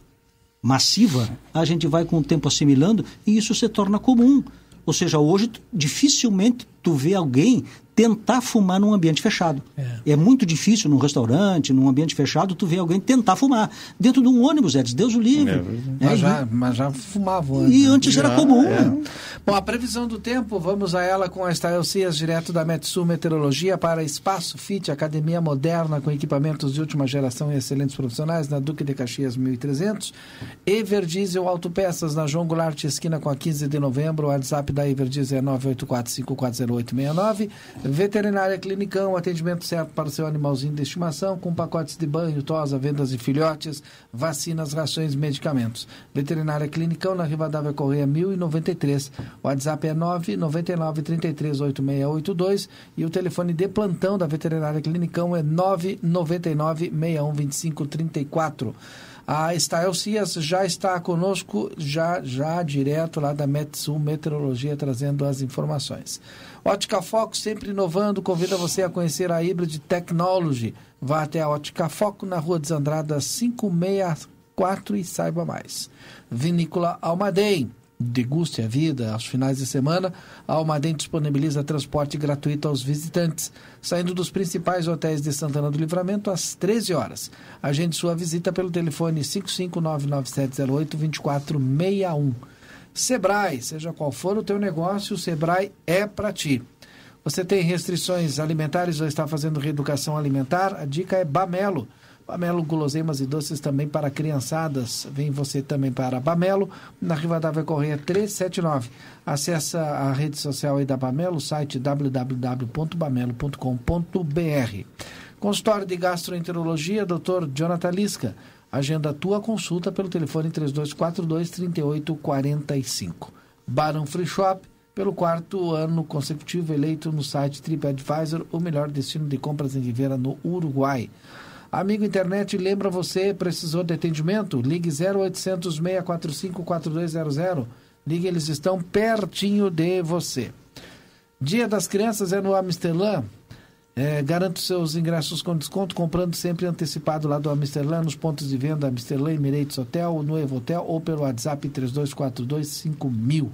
Speaker 2: massiva, a gente vai com o tempo assimilando e isso se torna comum. Ou seja, hoje dificilmente tu vê alguém tentar fumar num ambiente fechado. É. é. muito difícil num restaurante, num ambiente fechado, tu ver alguém tentar fumar. Dentro de um ônibus, Edson, Deus o livre. É,
Speaker 1: mas, é, já, mas já fumavam antes.
Speaker 2: E antes era comum. É.
Speaker 1: Bom, a previsão do tempo, vamos a ela com a Estael Cias, direto da Metsul Meteorologia para Espaço Fit, academia moderna com equipamentos de última geração e excelentes profissionais na Duque de Caxias 1300. Everdiesel Autopeças na João Goulart, esquina com a 15 de novembro. O WhatsApp da Everdiesel é 984540869. Veterinária Clinicão, atendimento certo para o seu animalzinho de estimação, com pacotes de banho, tosa, vendas de filhotes, vacinas, rações, medicamentos. Veterinária Clinicão, na Rivadavia Correia 1093. O WhatsApp é 999 338682 e o telefone de plantão da Veterinária Clinicão é 999 612534. A Stael Cias já está conosco, já, já direto lá da Metsul Meteorologia, trazendo as informações. Ótica Foco, sempre inovando, convida você a conhecer a Hybrid Technology. Vá até a Ótica Foco, na Rua Desandrada 564 e saiba mais. Vinícola Almaden, deguste a vida aos finais de semana, a Almaden disponibiliza transporte gratuito aos visitantes, saindo dos principais hotéis de Santana do Livramento às 13 horas. Agende sua visita pelo telefone 55997082461. Sebrae, seja qual for o teu negócio, o Sebrae é para ti. Você tem restrições alimentares ou está fazendo reeducação alimentar? A dica é Bamelo. Bamelo Guloseimas e Doces também para criançadas. Vem você também para Bamelo, na Rivadavia Correia 379. Acesse a rede social aí da Bamelo, site www.bamelo.com.br. Consultório de Gastroenterologia, Dr. Jonathan Lisca. Agenda a tua consulta pelo telefone 3242-3845. Barão Free Shop, pelo quarto ano consecutivo eleito no site TripAdvisor, o melhor destino de compras em Rivera, no Uruguai. Amigo internet, lembra você, precisou de atendimento? Ligue 0800 645 4200. Ligue, eles estão pertinho de você. Dia das Crianças é no Amsterdã. É, garante seus ingressos com desconto comprando sempre antecipado lá do Amsterdã, nos pontos de venda Amsterdã, Emirates Hotel, no Evo Hotel ou pelo WhatsApp 32425000.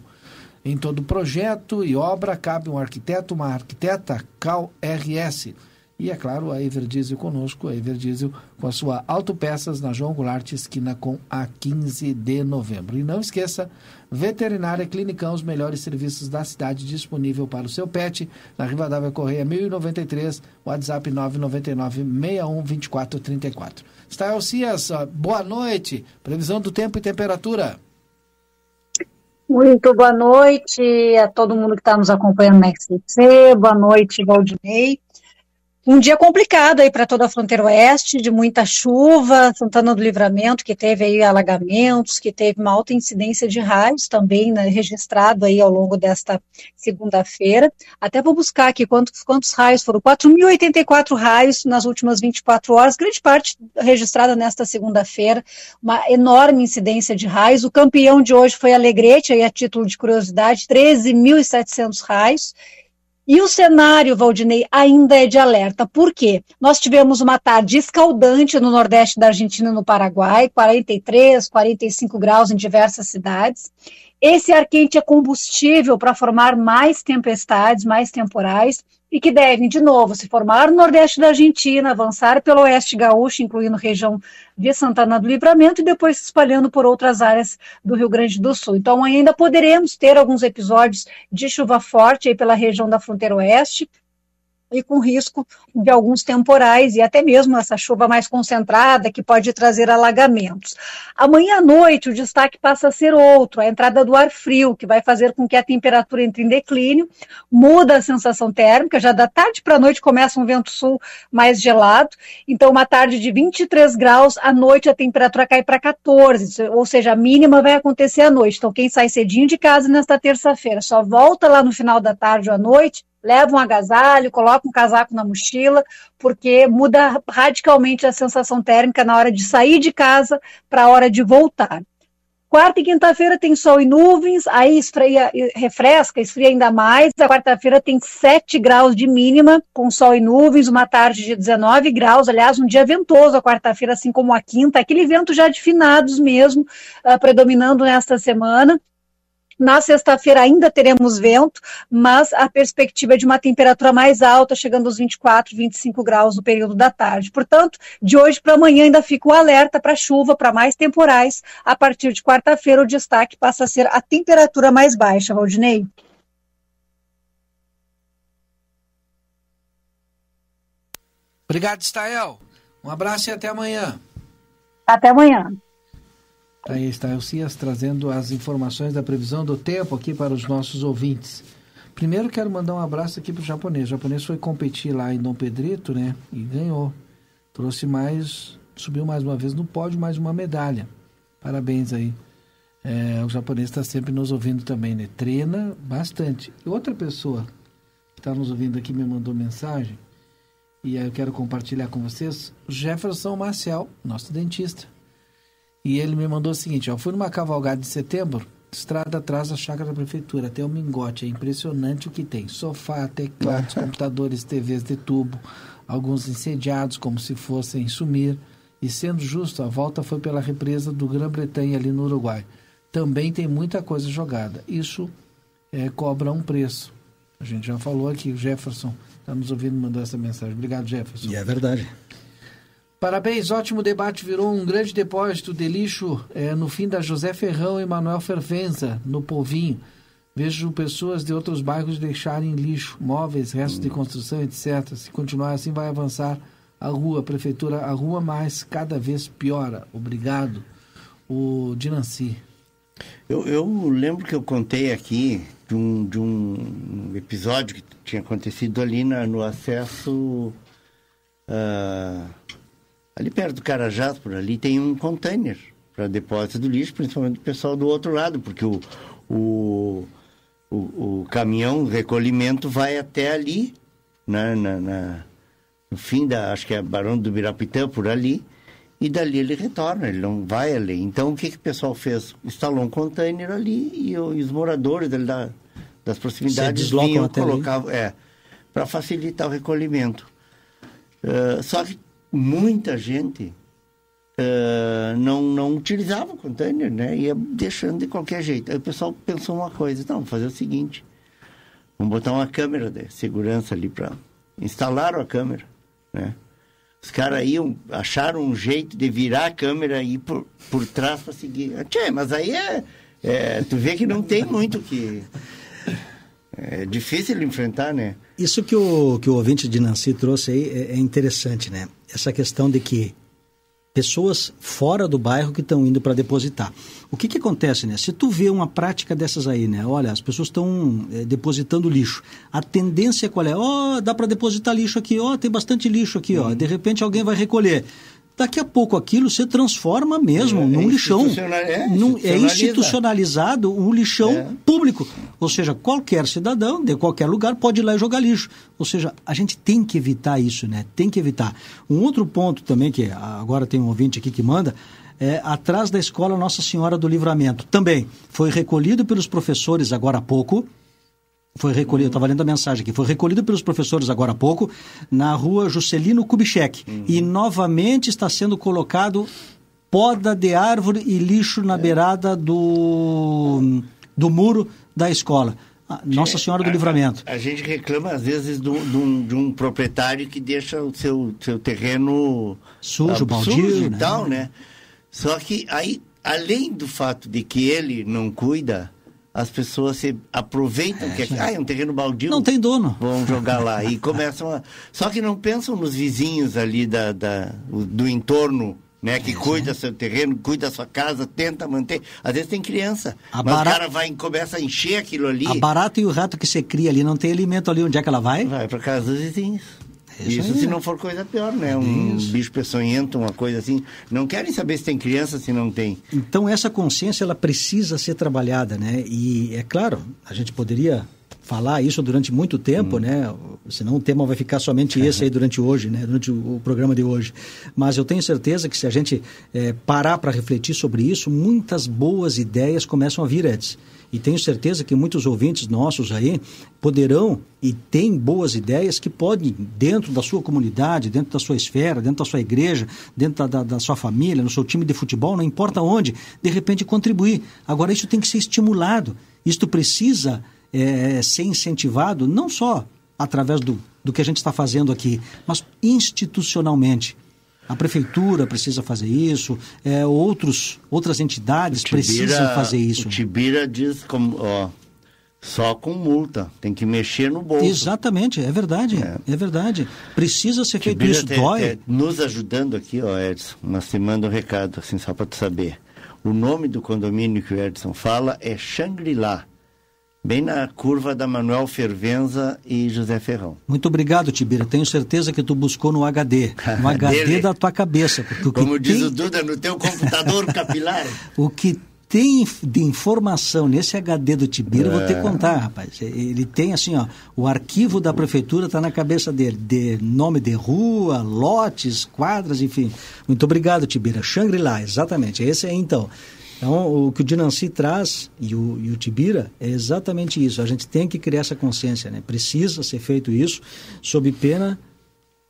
Speaker 1: Em todo projeto e obra cabe um arquiteto, uma arquiteta, Cal RS. E, é claro, a Everdiesel conosco, a Everdiesel com a sua Autopeças na João Goulart, esquina com a 15 de novembro. E não esqueça, Veterinária Clinicão, os melhores serviços da cidade disponível para o seu pet, na Rivadavia Correia 1093, WhatsApp 999 61 24 34. Stael Cias, boa noite. Previsão do tempo e temperatura.
Speaker 4: Muito boa noite a todo mundo que está nos acompanhando na XCC. Boa noite, Valdinei. Um dia complicado aí para toda a fronteira oeste, de muita chuva, Santana do Livramento, que teve aí alagamentos, que teve uma alta incidência de raios também né, registrado aí ao longo desta segunda-feira. Até vou buscar aqui quantos, quantos raios foram. 4.084 raios nas últimas 24 horas, grande parte registrada nesta segunda-feira, uma enorme incidência de raios. O campeão de hoje foi Alegrete, aí a título de curiosidade, 13.700 raios. E o cenário, Valdinei, ainda é de alerta. Por quê? Nós tivemos uma tarde escaldante no nordeste da Argentina e no Paraguai, 43, 45 graus em diversas cidades. Esse ar quente é combustível para formar mais tempestades, mais temporais, e que devem, de novo, se formar no nordeste da Argentina, avançar pelo oeste gaúcho, incluindo região de Santana do Livramento, e depois se espalhando por outras áreas do Rio Grande do Sul. Então, ainda poderemos ter alguns episódios de chuva forte aí pela região da fronteira oeste, e com risco de alguns temporais e até mesmo essa chuva mais concentrada que pode trazer alagamentos. Amanhã à noite o destaque passa a ser outro, a entrada do ar frio, que vai fazer com que a temperatura entre em declínio, muda a sensação térmica, já da tarde para a noite começa um vento sul mais gelado, então uma tarde de 23 graus, à noite a temperatura cai para 14, ou seja, a mínima vai acontecer à noite. Então quem sai cedinho de casa nesta terça-feira, só volta lá no final da tarde ou à noite, leva um agasalho, coloca um casaco na mochila, porque muda radicalmente a sensação térmica na hora de sair de casa para a hora de voltar. Quarta e quinta-feira tem sol e nuvens, aí esfria, refresca, esfria ainda mais. A quarta-feira tem 7 graus de mínima, com sol e nuvens, uma tarde de 19 graus. Aliás, um dia ventoso a quarta-feira, assim como a quinta. Aquele vento já de finados mesmo, uh, predominando nesta semana. Na sexta-feira ainda teremos vento, mas a perspectiva é de uma temperatura mais alta, chegando aos 24, 25 graus no período da tarde. Portanto, de hoje para amanhã ainda fica o alerta para chuva, para mais temporais. A partir de quarta-feira, o destaque passa a ser a temperatura mais baixa, Valdinei.
Speaker 1: Obrigado, Stael. Um abraço e até amanhã.
Speaker 4: Até amanhã.
Speaker 1: Tá aí está o Cias trazendo as informações da previsão do tempo aqui para os nossos ouvintes. Primeiro quero mandar um abraço aqui para o japonês. O japonês foi competir lá em Dom Pedrito, né? E ganhou. Trouxe mais, subiu mais uma vez no pódio, mais uma medalha. Parabéns aí. É, o japonês está sempre nos ouvindo também, né? Treina bastante. E outra pessoa que está nos ouvindo aqui me mandou mensagem, e aí eu quero compartilhar com vocês, Jefferson Marcial, nosso dentista. E ele me mandou o seguinte: ó, fui numa cavalgada de setembro, estrada atrás da chácara da prefeitura, até o Mingote. É impressionante o que tem: sofá, teclados, computadores, TVs de tubo, alguns incendiados como se fossem sumir. E sendo justo, a volta foi pela represa do Grã-Bretanha ali no Uruguai. também tem muita coisa jogada. Isso é, cobra um preço. A gente já falou aqui, o Jefferson está nos ouvindo, mandou essa mensagem. Obrigado, Jefferson.
Speaker 2: E é verdade.
Speaker 1: Parabéns, ótimo debate. Virou um grande depósito de lixo é, no fim da José Ferrão e Manuel Fervenza, no Polvinho. Vejo pessoas de outros bairros deixarem lixo, móveis, restos de construção, etc. Se continuar assim, vai avançar a rua, a prefeitura, a rua mais cada vez piora. Obrigado. O Dinanci.
Speaker 3: Eu, eu lembro que eu contei aqui de um, de um episódio que tinha acontecido ali na, no acesso. Uh, ali perto do Carajás, por ali, tem um container para depósito do lixo, principalmente o pessoal do outro lado, porque o, o, o, o caminhão recolhimento vai até ali, na, na, na, no fim da, acho que é Barão do Birapitã, por ali, e dali ele retorna, ele não vai ali. Então, o que, que o pessoal fez? Instalou um container ali e, os moradores da, das proximidades vinham, colocavam, é, para facilitar o recolhimento. Uh, só que muita gente uh, não, não utilizava o container, né? Ia deixando de qualquer jeito. Aí o pessoal pensou uma coisa, então, vamos fazer o seguinte, vamos botar uma câmera de segurança ali para... Instalaram a câmera, né? Os caras iam, acharam um jeito de virar a câmera e ir por, por trás para seguir. Tchê, mas aí é, é, Tu vê que não tem muito que. É difícil enfrentar, né?
Speaker 2: Isso que o, que o ouvinte de Nancy trouxe aí é, é interessante, né? Essa questão de que pessoas fora do bairro que estão indo para depositar. O que, que acontece, né? Se tu vê uma prática dessas aí, né? Olha, as pessoas estão é, depositando lixo. A tendência qual é? Ó, oh, dá para depositar lixo aqui, ó, oh, tem bastante lixo aqui, ó. Uhum. De repente alguém vai recolher daqui a pouco aquilo se transforma mesmo é, num é lixão. É, num, é institucionalizado um lixão é. público. Ou seja, qualquer cidadão de qualquer lugar pode ir lá e jogar lixo. Ou seja, a gente tem que evitar isso, né? Tem que evitar. Um outro ponto também, que agora tem um ouvinte aqui que manda, é, atrás da escola Nossa Senhora do Livramento. Também foi recolhido pelos professores agora há pouco foi recolhido, estava lendo a mensagem aqui, foi recolhido pelos professores agora há pouco, na rua Juscelino Kubitschek. Uhum. E novamente está sendo colocado poda de árvore e lixo na é. beirada do, do muro da escola. Ah, Nossa Senhora do a, Livramento.
Speaker 3: A, a, gente reclama, às vezes, de um, de um proprietário que deixa o seu, seu terreno
Speaker 2: sujo, uh, baldio, sujo
Speaker 3: né? e tal, né? Só que aí, além do fato de que ele não cuida as pessoas se aproveitam é, que é, ah, é um terreno baldio.
Speaker 2: Não tem dono.
Speaker 3: Vão jogar lá e começam a. Só que não pensam nos vizinhos ali da, da do entorno. Né, que é, cuida do seu terreno, cuida da sua casa, tenta manter. Às vezes tem criança, a mas barata... o cara vai começa a encher aquilo ali.
Speaker 2: A barata e o rato que você cria ali, não tem alimento ali, onde é que ela vai?
Speaker 3: Vai para casa dos vizinhos. Isso, isso se não for coisa pior, né? Um isso. bicho peçonhento, uma coisa assim. Não querem saber se tem criança, se não tem.
Speaker 2: Então essa consciência ela precisa ser trabalhada, né? E é claro, a gente poderia falar isso durante muito tempo, hum. né? Senão o tema vai ficar somente esse aí durante hoje, né? Durante o, o programa de hoje. Mas eu tenho certeza que se a gente é, parar para refletir sobre isso, muitas boas ideias começam a vir, Edson. E tenho certeza que muitos ouvintes nossos aí poderão e têm boas ideias que podem, dentro da sua comunidade, dentro da sua esfera, dentro da sua igreja, dentro da, da, sua família, no seu time de futebol, não importa onde, de repente contribuir. Agora, isso tem que ser estimulado. Isto precisa é, ser incentivado não só através do, do que a gente está fazendo aqui, mas institucionalmente. A prefeitura precisa fazer isso, é, outros, outras entidades Tibira, precisam fazer isso.
Speaker 3: O Tibira diz como, ó, só com multa, tem que mexer no bolso.
Speaker 2: Exatamente, é verdade, é, é verdade. Precisa ser feito isso, te, dói. Te,
Speaker 3: nos ajudando aqui, ó, Edson, nós te manda um recado, assim, só para tu saber. O nome do condomínio que o Edson fala é Shangri-La bem na curva da Manuel Fervenza e José Ferrão.
Speaker 2: Muito obrigado, Tibira. Tenho certeza que tu buscou no HD, no HD da tua cabeça.
Speaker 3: Como diz tem... o Duda, no teu computador capilar.
Speaker 2: o que tem de informação nesse HD do Tibira, é. vou ter que contar, rapaz. Ele tem assim, ó, o arquivo da prefeitura está na cabeça dele, de nome de rua, lotes, quadras, enfim. Muito obrigado, Tibira. Shangri-La, exatamente. Esse é então. Então, o que o Dinanci traz e o, e o Tibira é exatamente isso. A gente tem que criar essa consciência, né? Precisa ser feito isso sob pena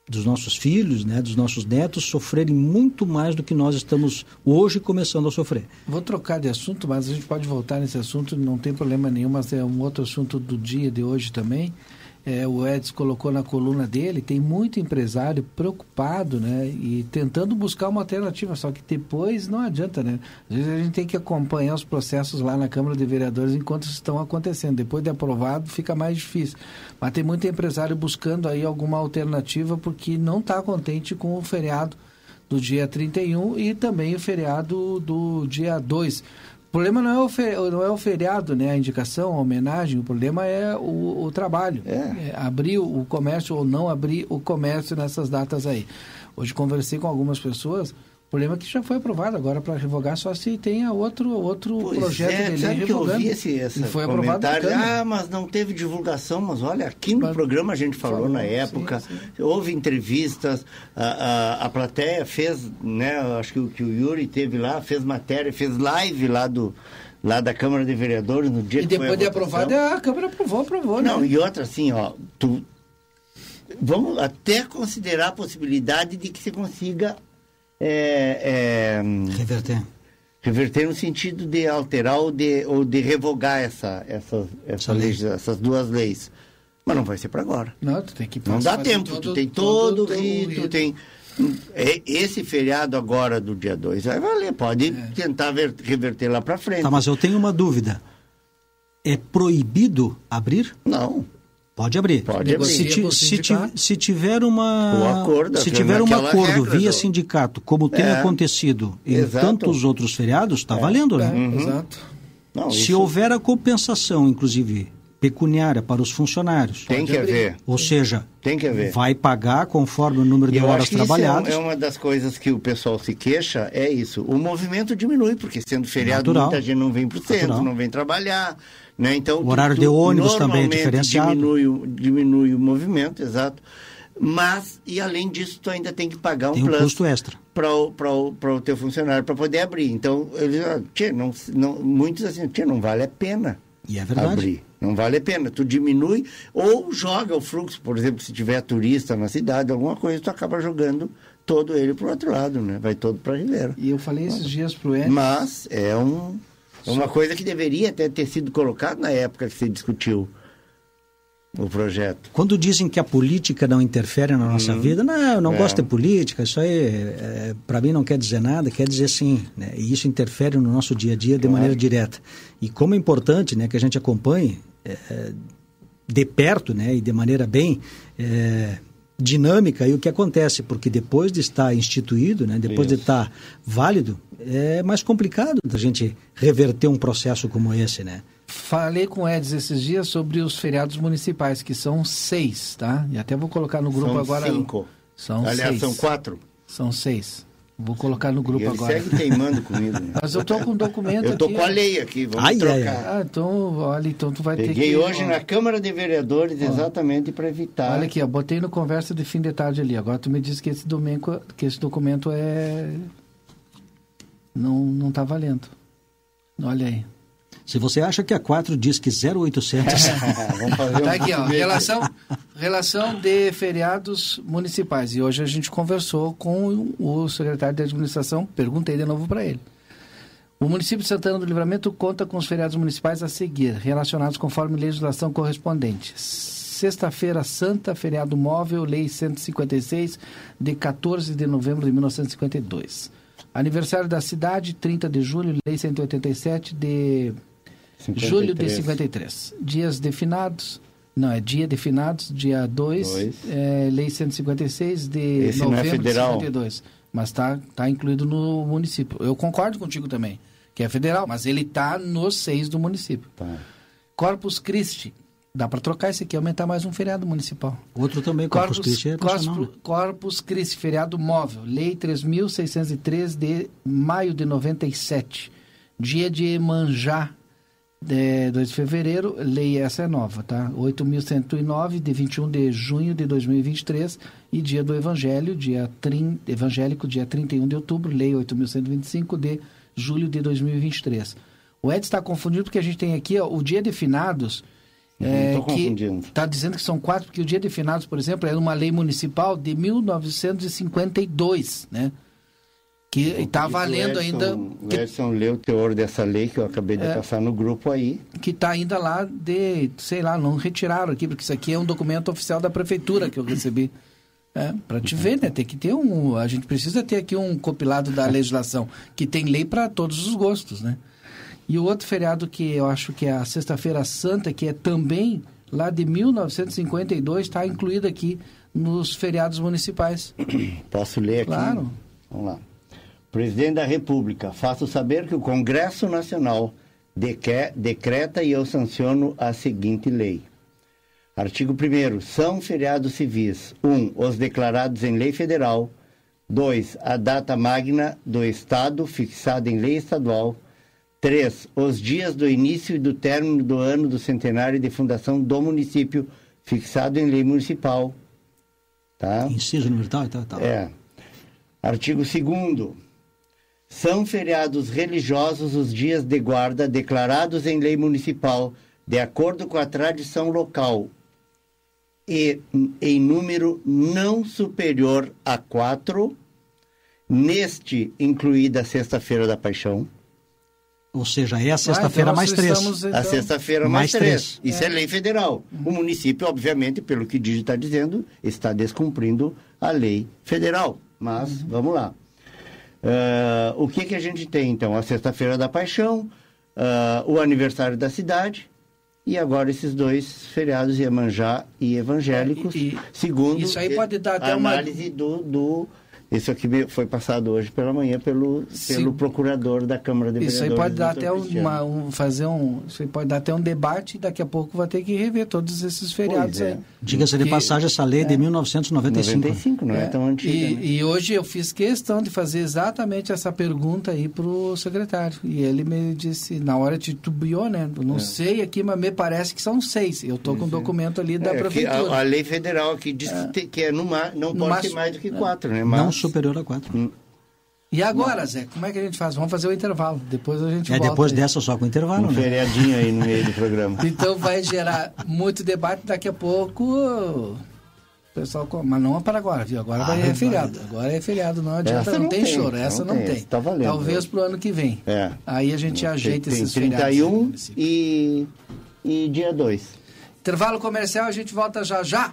Speaker 2: dos nossos filhos, né, dos nossos netos sofrerem muito mais do que nós estamos hoje começando a sofrer.
Speaker 1: Vou trocar de assunto, mas a gente pode voltar nesse assunto, não tem problema nenhum, mas é um outro assunto do dia de hoje também é, o Edson colocou na coluna dele, tem muito empresário preocupado, né? E tentando buscar uma alternativa, só que depois não adianta, né? Às vezes a gente tem que acompanhar os processos lá na Câmara de Vereadores enquanto estão acontecendo. Depois de aprovado, fica mais difícil. Mas tem muito empresário buscando aí alguma alternativa porque não está contente com o feriado do dia 31 e também o feriado do dia 2. O problema não é o, feriado, não é o feriado, né? A indicação, a homenagem, o problema é o, o trabalho. É. É, abrir o comércio ou não abrir o comércio nessas datas aí. Hoje conversei com algumas pessoas problema é que já foi aprovado agora para revogar só se tenha outro outro
Speaker 3: pois
Speaker 1: projeto
Speaker 3: é,
Speaker 1: de
Speaker 3: lei revogando. Que eu ouvi esse, essa foi comentário, ah, mas não teve divulgação, mas olha, aqui no mas, programa a gente falou, falou na época, sim, sim. houve entrevistas, a, a, a plateia fez, né, acho que o, que o Yuri teve lá, fez matéria, fez live lá do lá da Câmara de Vereadores no dia
Speaker 1: e
Speaker 3: que
Speaker 1: depois foi a de aprovado a Câmara aprovou, aprovou,
Speaker 3: não,
Speaker 1: né?
Speaker 3: e outra assim, ó, tu vamos até considerar a possibilidade de que se consiga é, é,
Speaker 2: reverter.
Speaker 3: Reverter no sentido de alterar ou de, ou de revogar essa, essa, essa lei. essas duas leis. Mas não vai ser para agora.
Speaker 1: Não, tu tem que
Speaker 3: Não dá tempo, todo, tu tem todo, o rito, tem. É, esse feriado agora do dia 2 vai valer, pode é. tentar ver, reverter lá para frente.
Speaker 2: Tá, mas eu tenho uma dúvida. É proibido abrir?
Speaker 3: Não.
Speaker 2: Pode abrir.
Speaker 3: Pode abrir.
Speaker 2: Se, ti, se, ti, se, tiver uma
Speaker 3: o acordo,
Speaker 2: se tiver um acordo via do... sindicato, como tem é. acontecido em
Speaker 3: Exato.
Speaker 2: tantos outros feriados, está é. valendo, né?
Speaker 1: Uhum. Exato.
Speaker 2: Não, se isso... houver a compensação, inclusive pecuniária para os funcionários,
Speaker 3: tem que haver.
Speaker 2: Ou seja,
Speaker 3: tem que haver.
Speaker 2: vai pagar conforme o número de
Speaker 3: eu
Speaker 2: horas trabalhadas.
Speaker 3: É, é, uma das coisas que o pessoal se queixa, é isso. O movimento diminui, porque sendo feriado, Natural. muita gente não vem para o centro, Natural. não vem trabalhar. Né? Então,
Speaker 2: o horário tu, de ônibus também é diferenciado.
Speaker 3: Diminui, diminui o movimento, exato. Mas, e além disso, tu ainda tem que pagar um,
Speaker 2: tem um custo extra
Speaker 3: para o, o teu funcionário para poder abrir. Então, eles, ah, tia, não, não, muitos assim, tia, não vale a pena
Speaker 2: e é verdade.
Speaker 3: abrir. Não vale a pena. Tu diminui ou joga o fluxo, por exemplo, se tiver turista na cidade, alguma coisa, tu acaba jogando todo ele para o outro lado, né? Vai todo para a Ribeira.
Speaker 1: E eu falei esses dias para o.
Speaker 3: Mas é um é uma coisa que deveria até ter sido colocado na época que se discutiu o projeto.
Speaker 2: Quando dizem que a política não interfere na nossa hum, vida, não, eu não é. gosto de política, isso aí é, para mim não quer dizer nada, quer dizer sim, né? e isso interfere no nosso dia a dia de claro. maneira direta. E como é importante né, que a gente acompanhe é, de perto né, e de maneira bem é, dinâmica e o que acontece, porque depois de estar instituído, né, depois Isso. de estar válido, é mais complicado da gente reverter um processo como esse, né?
Speaker 1: Falei com o Eds esses dias sobre os feriados municipais, que são seis, tá? E até vou colocar no grupo
Speaker 3: são
Speaker 1: agora.
Speaker 3: Cinco.
Speaker 1: São
Speaker 3: Aliás,
Speaker 1: seis.
Speaker 3: são quatro.
Speaker 1: São seis. Vou colocar no grupo
Speaker 3: ele
Speaker 1: agora.
Speaker 3: segue teimando comigo. Né?
Speaker 1: Mas eu tô com um documento
Speaker 3: Eu tô
Speaker 1: aqui,
Speaker 3: com a lei aqui, vamos
Speaker 2: ai,
Speaker 3: trocar.
Speaker 2: Ai,
Speaker 1: Ah, então, olha, então tu vai
Speaker 3: Peguei
Speaker 1: ter que...
Speaker 3: hoje ó, na Câmara de Vereadores exatamente para evitar...
Speaker 1: Olha aqui, ó, botei no conversa de fim de tarde ali. Agora tu me diz que esse, domingo, que esse documento é... Não, não tá valendo. Olha aí.
Speaker 2: Se você acha que a 4 diz que 0800...
Speaker 1: Vamos fazer tá aqui, ó. Relação, relação de feriados municipais. E hoje a gente conversou com o secretário de administração, perguntei de novo para ele. O município de Santana do Livramento conta com os feriados municipais a seguir, relacionados conforme legislação correspondente. Sexta-feira Santa, feriado móvel, Lei 156, de 14 de novembro de 1952. Aniversário da cidade, 30 de julho, Lei 187, de 53. Julho de 53. Dias definados. Não, é dia definados, dia 2, é, lei 156 de
Speaker 3: Esse
Speaker 1: novembro
Speaker 3: não é federal.
Speaker 1: de 52. Mas está tá incluído no município. Eu concordo contigo também, que é federal, mas ele está nos seis do município.
Speaker 3: Tá.
Speaker 1: Corpus Christi. Dá para trocar esse aqui, aumentar mais um feriado municipal.
Speaker 2: Outro também, Corpus, Corpus Christi é
Speaker 1: Corpus, né? Corpus Christi, feriado móvel. Lei 3.603 de maio de 97. Dia de Manjá, é, 2 de fevereiro, lei essa é nova, tá? 8.109, de 21 de junho de 2023, e dia do Evangelho, dia 30, evangélico, dia 31 de outubro, lei 8.125, de julho de 2023. O Ed está confundido porque a gente tem aqui ó, o dia de finados, É,
Speaker 3: Não tô
Speaker 1: que
Speaker 3: confundindo.
Speaker 1: está dizendo que são quatro, porque o Dia de Finados, por exemplo, é uma lei municipal de 1952, né? Que está valendo
Speaker 3: o
Speaker 1: ainda,
Speaker 3: Edson- O Edson leu o teor dessa lei que eu acabei de
Speaker 1: É.
Speaker 3: passar no grupo aí.
Speaker 1: que está ainda lá de, sei lá, não retiraram aqui, porque isso aqui é um documento oficial da prefeitura que eu recebi. É, para te ver, né? Tem que ter um. A gente precisa ter aqui um compilado da legislação, que tem lei para todos os gostos, né? E o outro feriado que eu acho que é a Sexta-feira Santa, que é também lá de 1952, está incluído aqui nos feriados municipais.
Speaker 3: Posso ler aqui?
Speaker 1: Claro.
Speaker 3: Vamos lá. Presidente da República, faço saber que o Congresso Nacional decreta e eu sanciono a seguinte lei. Artigo 1 São feriados civis. 1. Um, os declarados em lei federal. 2. A data magna do Estado fixada em lei estadual. 3. Os dias do início e do término do ano do centenário de fundação do município fixado em lei municipal. Tá?
Speaker 2: Inciso número tal e tal e tal.
Speaker 3: É. Artigo 2 São feriados religiosos os dias de guarda declarados em lei municipal, de acordo com a tradição local, e em número não superior a quatro, neste incluída a Sexta-feira da Paixão,
Speaker 2: Ou seja, é a
Speaker 1: Ah,
Speaker 2: sexta-feira
Speaker 1: então
Speaker 2: mais três.
Speaker 1: estamos,
Speaker 3: a
Speaker 1: então,
Speaker 3: sexta-feira mais,
Speaker 2: Mais
Speaker 3: três.
Speaker 2: três.
Speaker 3: Isso é. lei federal. O município, obviamente, pelo que o Digi está dizendo, está descumprindo a lei federal. Mas, vamos lá. Ah, o que, que a gente tem, então? A Sexta-feira da Paixão, ah, o aniversário da cidade e agora esses dois feriados, Iemanjá e evangélicos,
Speaker 1: É, E- e-
Speaker 3: segundo
Speaker 1: isso aí pode dar até
Speaker 3: a
Speaker 1: uma-
Speaker 3: análise do... do isso aqui foi passado hoje pela manhã pelo,
Speaker 1: Sim.
Speaker 3: pelo procurador da Câmara de
Speaker 1: Isso
Speaker 3: Vereadores.
Speaker 1: aí pode dar até uma, um, fazer um, isso aí pode dar até um debate e daqui a pouco vai ter que rever todos esses feriados
Speaker 3: Pois é.
Speaker 1: aí.
Speaker 2: Diga-se de passagem, essa lei é de 1995.
Speaker 3: 95, não é, tão antiga.
Speaker 1: E,
Speaker 3: né?
Speaker 1: e hoje eu fiz questão de fazer exatamente essa pergunta aí pro secretário. E ele me disse, na hora titubeou, né? Não sei aqui, mas me parece que são seis. Eu tô com o documento ali da
Speaker 3: É,
Speaker 1: prefeitura.
Speaker 3: a, a lei federal aqui diz que, tem- que é no ma, não
Speaker 1: No
Speaker 3: pode
Speaker 1: máximo-
Speaker 3: ter mais do que
Speaker 1: é.
Speaker 3: quatro, né? Mas,
Speaker 2: Não superior a quatro.
Speaker 1: E agora, Zé, como é que a gente faz? Vamos fazer o intervalo. Depois a gente
Speaker 2: É
Speaker 1: volta.
Speaker 2: depois
Speaker 1: aí.
Speaker 2: dessa só com intervalo,
Speaker 3: um
Speaker 2: né?
Speaker 3: feriadinho aí no meio do programa.
Speaker 1: Então vai gerar muito debate daqui a pouco. O pessoal, mas não é para agora, viu? Agora vai
Speaker 2: Ah,
Speaker 1: é feriado. Agora é feriado, não adianta,
Speaker 3: Essa
Speaker 1: não,
Speaker 3: não
Speaker 1: tem,
Speaker 3: tem,
Speaker 1: choro,
Speaker 3: não
Speaker 1: essa não
Speaker 3: tem,
Speaker 1: tem.
Speaker 3: tá valendo.
Speaker 1: Talvez pro ano que vem.
Speaker 3: É.
Speaker 1: Aí a gente ajeita
Speaker 3: tem, tem
Speaker 1: esses feriados. aí no
Speaker 3: 31
Speaker 1: município.
Speaker 3: e, e dia 2.
Speaker 1: Intervalo comercial, a gente volta já já.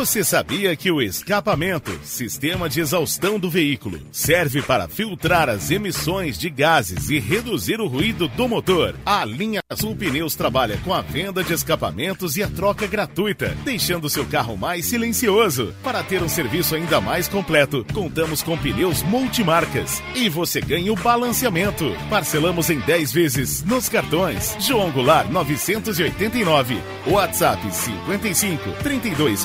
Speaker 5: Você sabia que o escapamento, sistema de exaustão do veículo, serve para filtrar as emissões de gases e reduzir o ruído do motor? A linha Sul Pneus trabalha com a venda de escapamentos e a troca gratuita, deixando seu carro mais silencioso. Para ter um serviço ainda mais completo, contamos com pneus multimarcas e você ganha o balanceamento. Parcelamos em 10 vezes nos cartões. João Goulart 989, WhatsApp 55 32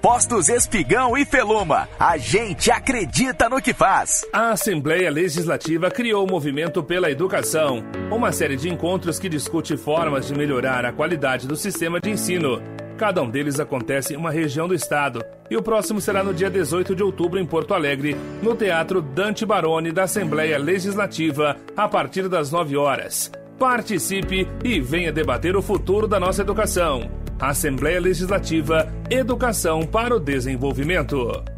Speaker 6: Postos Espigão e Feluma. A gente acredita no que faz.
Speaker 7: A Assembleia Legislativa criou o Movimento pela Educação, uma série de encontros que discute formas de melhorar a qualidade do sistema de ensino. Cada um deles acontece em uma região do estado, e o próximo será no dia 18 de outubro em Porto Alegre, no Teatro Dante Baroni da Assembleia Legislativa, a partir das 9 horas. Participe e venha debater o futuro da nossa educação. Assembleia Legislativa Educação para o Desenvolvimento.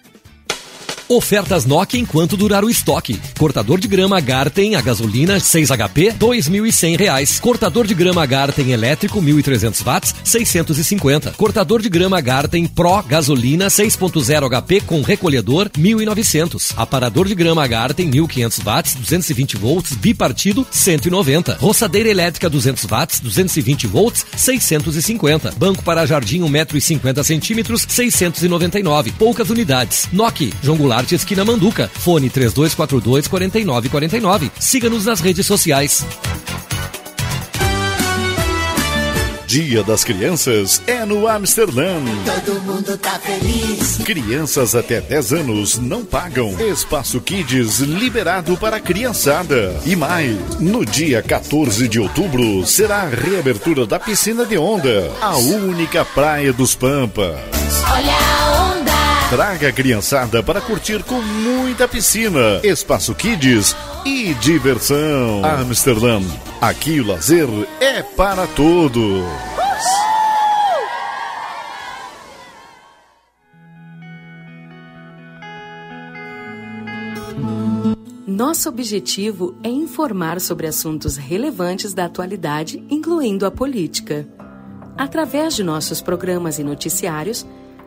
Speaker 8: Ofertas Nokia enquanto durar o estoque. Cortador de grama Garten a gasolina 6 HP, 2.100 reais. Cortador de grama Garten elétrico 1.300 watts, 650. Cortador de grama Garten Pro gasolina 6.0 HP com recolhedor 1.900. Aparador de grama Garten 1.500 watts, 220 volts, bipartido 190. Roçadeira elétrica 200 watts, 220 volts, 650. Banco para jardim 1,50 centímetros, 699. Poucas unidades. Nokia, João Goulart, esquina Manduca. Fone 3242 4949. Siga-nos nas redes sociais.
Speaker 5: Dia das Crianças é no Amsterdã.
Speaker 9: Todo mundo tá feliz.
Speaker 5: Crianças até 10 anos não pagam. Espaço Kids liberado para criançada. E mais, no dia 14 de outubro será a reabertura da piscina de onda, a única praia dos Pampas.
Speaker 9: Olha a onda.
Speaker 5: Traga a criançada para curtir com muita piscina, espaço kids e diversão. Amsterdã, aqui o lazer é para todos.
Speaker 10: Nosso objetivo é informar sobre assuntos relevantes da atualidade, incluindo a política. Através de nossos programas e noticiários,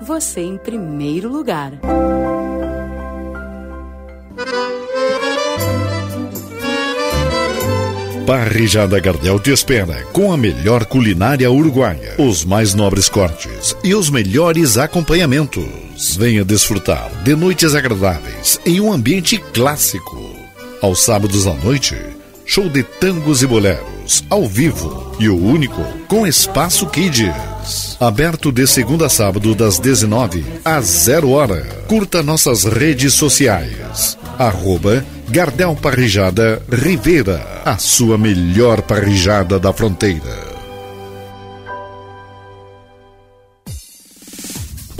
Speaker 10: você em primeiro lugar.
Speaker 5: Parrijada Gardel te espera com a melhor culinária uruguaia, os mais nobres cortes e os melhores acompanhamentos. Venha desfrutar de noites agradáveis em um ambiente clássico. Aos sábados à noite, show de tangos e boleros, ao vivo e o único com Espaço Kids. Aberto de segunda a sábado das 19 às 0 hora. Curta nossas redes sociais. Arroba Gardel Parrijada Rivera, a sua melhor parrijada da fronteira.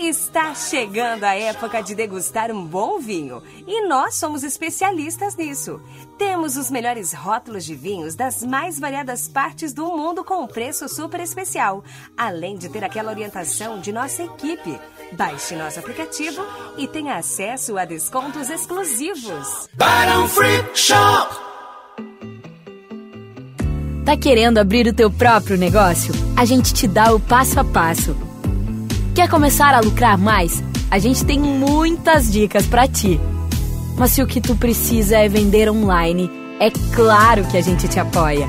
Speaker 11: Está chegando a época de degustar um bom vinho e nós somos especialistas nisso. Temos os melhores rótulos de vinhos das mais variadas partes do mundo com um preço super especial, além de ter aquela orientação de nossa equipe. Baixe nosso aplicativo e tenha acesso a descontos exclusivos.
Speaker 9: Barão Free Shop.
Speaker 12: Tá querendo abrir o teu próprio negócio? A gente te dá o passo a passo. Quer começar a lucrar mais? A gente tem muitas dicas para ti. Mas se o que tu precisa é vender online, é claro que a gente te apoia.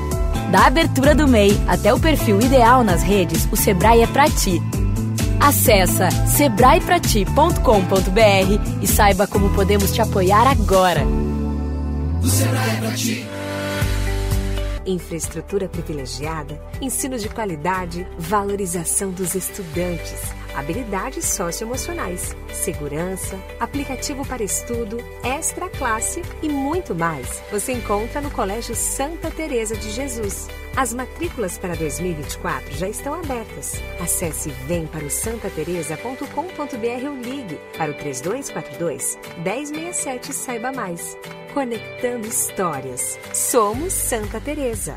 Speaker 12: Da abertura do MEI até o perfil ideal nas redes, o Sebrae é para ti. Acesse sebraeprati.com.br e saiba como podemos te apoiar agora.
Speaker 9: O Sebrae é pra ti.
Speaker 11: Infraestrutura privilegiada, ensino de qualidade, valorização dos estudantes, habilidades socioemocionais, segurança, aplicativo para estudo, extra classe e muito mais. Você encontra no Colégio Santa Teresa de Jesus. As matrículas para 2024 já estão abertas. Acesse vemparaosantateresa.com.br ou ligue para o 3242 1067 e saiba mais. Conectando histórias. Somos Santa Teresa.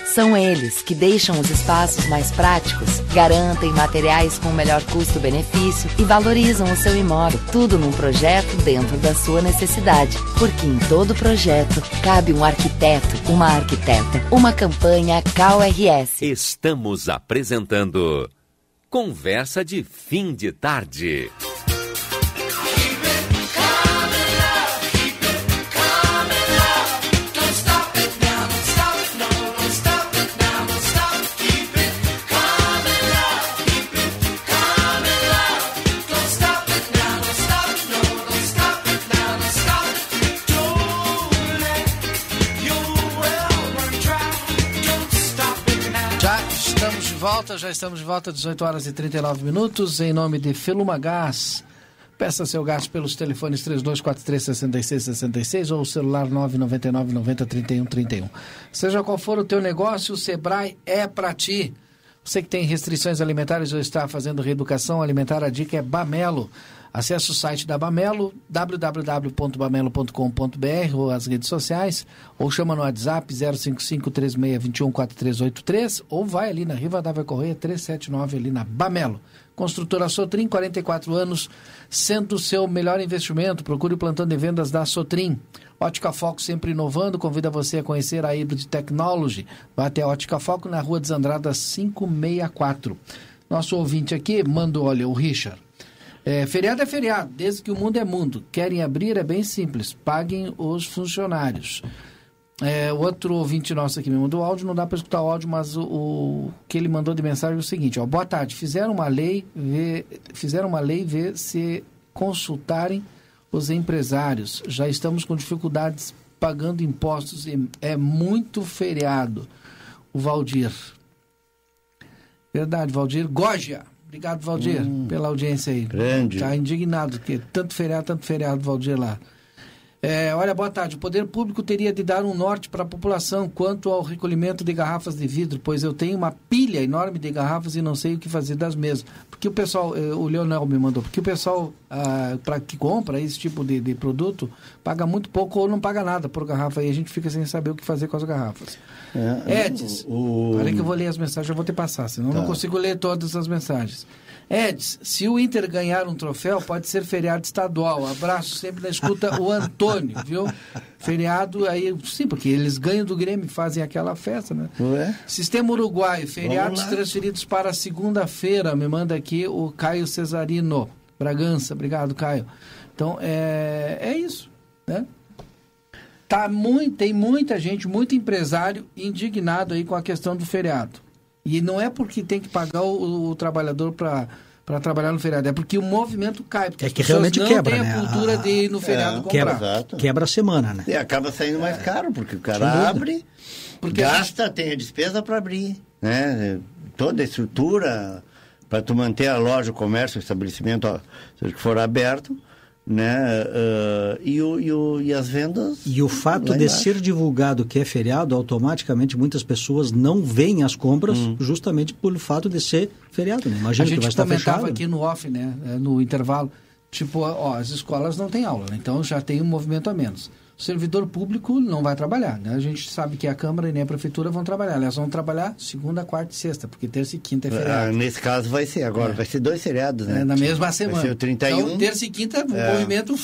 Speaker 13: São eles que deixam os espaços mais práticos, garantem materiais com melhor custo-benefício e valorizam o seu imóvel. Tudo num projeto dentro da sua necessidade. Porque em todo projeto cabe um arquiteto, uma arquiteta, uma campanha KRS.
Speaker 14: Estamos apresentando Conversa de Fim de Tarde.
Speaker 1: Volta, já estamos de volta, 18 horas e 39 minutos, em nome de Feluma Gás. Peça seu gás pelos telefones 3243-6666 ou celular 999 90 31 31. Seja qual for o teu negócio, o Sebrae é para ti. Você que tem restrições alimentares ou está fazendo reeducação alimentar, a dica é Bamelo. Acesse o site da Bamelo, www.bamelo.com.br ou as redes sociais, ou chama no WhatsApp 055-3621-4383, ou vai ali na Riva Dávia Correia 379 ali na Bamelo. Construtora Sotrim, 44 anos, sendo o seu melhor investimento. Procure o plantão de vendas da Sotrim. Ótica Foco sempre inovando, convida você a conhecer a Hybrid Technology. Vá até a Ótica Foco na rua Desandrada 564. Nosso ouvinte aqui mandou, olha, o Richard. É, feriado é feriado, desde que o mundo é mundo. Querem abrir, é bem simples. Paguem os funcionários. É, outro ouvinte nosso aqui me mandou áudio, não dá para escutar o áudio, mas o, o, que ele mandou de mensagem é o seguinte, ó, boa tarde, fizeram uma lei, fizeram uma lei, vê se consultarem os empresários. Já estamos com dificuldades pagando impostos, e é muito feriado. O Valdir. Verdade, Valdir. Goja. Obrigado, Valdir,
Speaker 3: Hum.
Speaker 1: pela audiência aí.
Speaker 3: Grande.
Speaker 1: Tá indignado, que tanto feriado, tanto feriado, Valdir lá. É, olha, boa tarde. O poder público teria de dar um norte para a população quanto ao recolhimento de garrafas de vidro, pois eu tenho uma pilha enorme de garrafas e não sei o que fazer das mesmas. Porque o pessoal, eh, o Leonel me mandou, porque o pessoal ah, para que compra esse tipo de, de produto paga muito pouco ou não paga nada por garrafa e a gente fica sem saber o que fazer com as garrafas.
Speaker 3: É,
Speaker 1: Edis,
Speaker 3: o-
Speaker 1: peraí que eu vou ler as mensagens, eu vou te passar, senão eu não
Speaker 3: Tá.
Speaker 1: consigo ler todas as mensagens. Edis, se o Inter ganhar um troféu, pode ser feriado estadual. Abraço sempre na escuta o Antônio, viu? Feriado aí, sim, porque eles ganham do Grêmio, fazem aquela festa, né?
Speaker 3: Ué?
Speaker 1: Sistema Uruguai, feriados transferidos para segunda-feira. Me manda aqui o Caio Cesarino, Bragança. Obrigado, Caio. Então, é, é isso, né? Tá muito, tem muita gente, muito empresário indignado aí com a questão do feriado. E não é porque tem que pagar o, o trabalhador para para trabalhar no feriado, é porque o movimento cai, porque
Speaker 2: É que realmente
Speaker 1: não
Speaker 2: quebra,
Speaker 1: têm
Speaker 2: né?
Speaker 1: a cultura de ir no feriado
Speaker 3: É,
Speaker 1: comprar.
Speaker 2: Quebra, quebra a semana, né?
Speaker 3: E acaba saindo mais caro, porque o cara abre,
Speaker 1: Porque a
Speaker 3: gasta, tem a despesa para abrir. né? Toda a estrutura para tu manter a loja, o comércio, o estabelecimento, ó, seja que for aberto, né? Uh, e, o, e, o, e as vendas.
Speaker 2: E o fato de ser divulgado que é feriado, automaticamente muitas pessoas não veem as compras hum. justamente pelo fato de ser feriado. Né? Imagina
Speaker 1: a gente
Speaker 2: que vai estar fechado.
Speaker 1: aqui no off, né? No intervalo. Tipo, ó, as escolas não têm aula, né? então já tem um movimento a menos. O servidor público não vai trabalhar. Né? A gente sabe que a Câmara e nem a Prefeitura vão trabalhar. Elas vão trabalhar segunda, quarta e sexta, porque terça e quinta é feriado.
Speaker 3: Ah, nesse caso vai ser agora, é. vai ser dois feriados, né?
Speaker 1: É, na mesma semana.
Speaker 3: Vai ser o 31.
Speaker 1: Então, terça e quinta, o é. movimento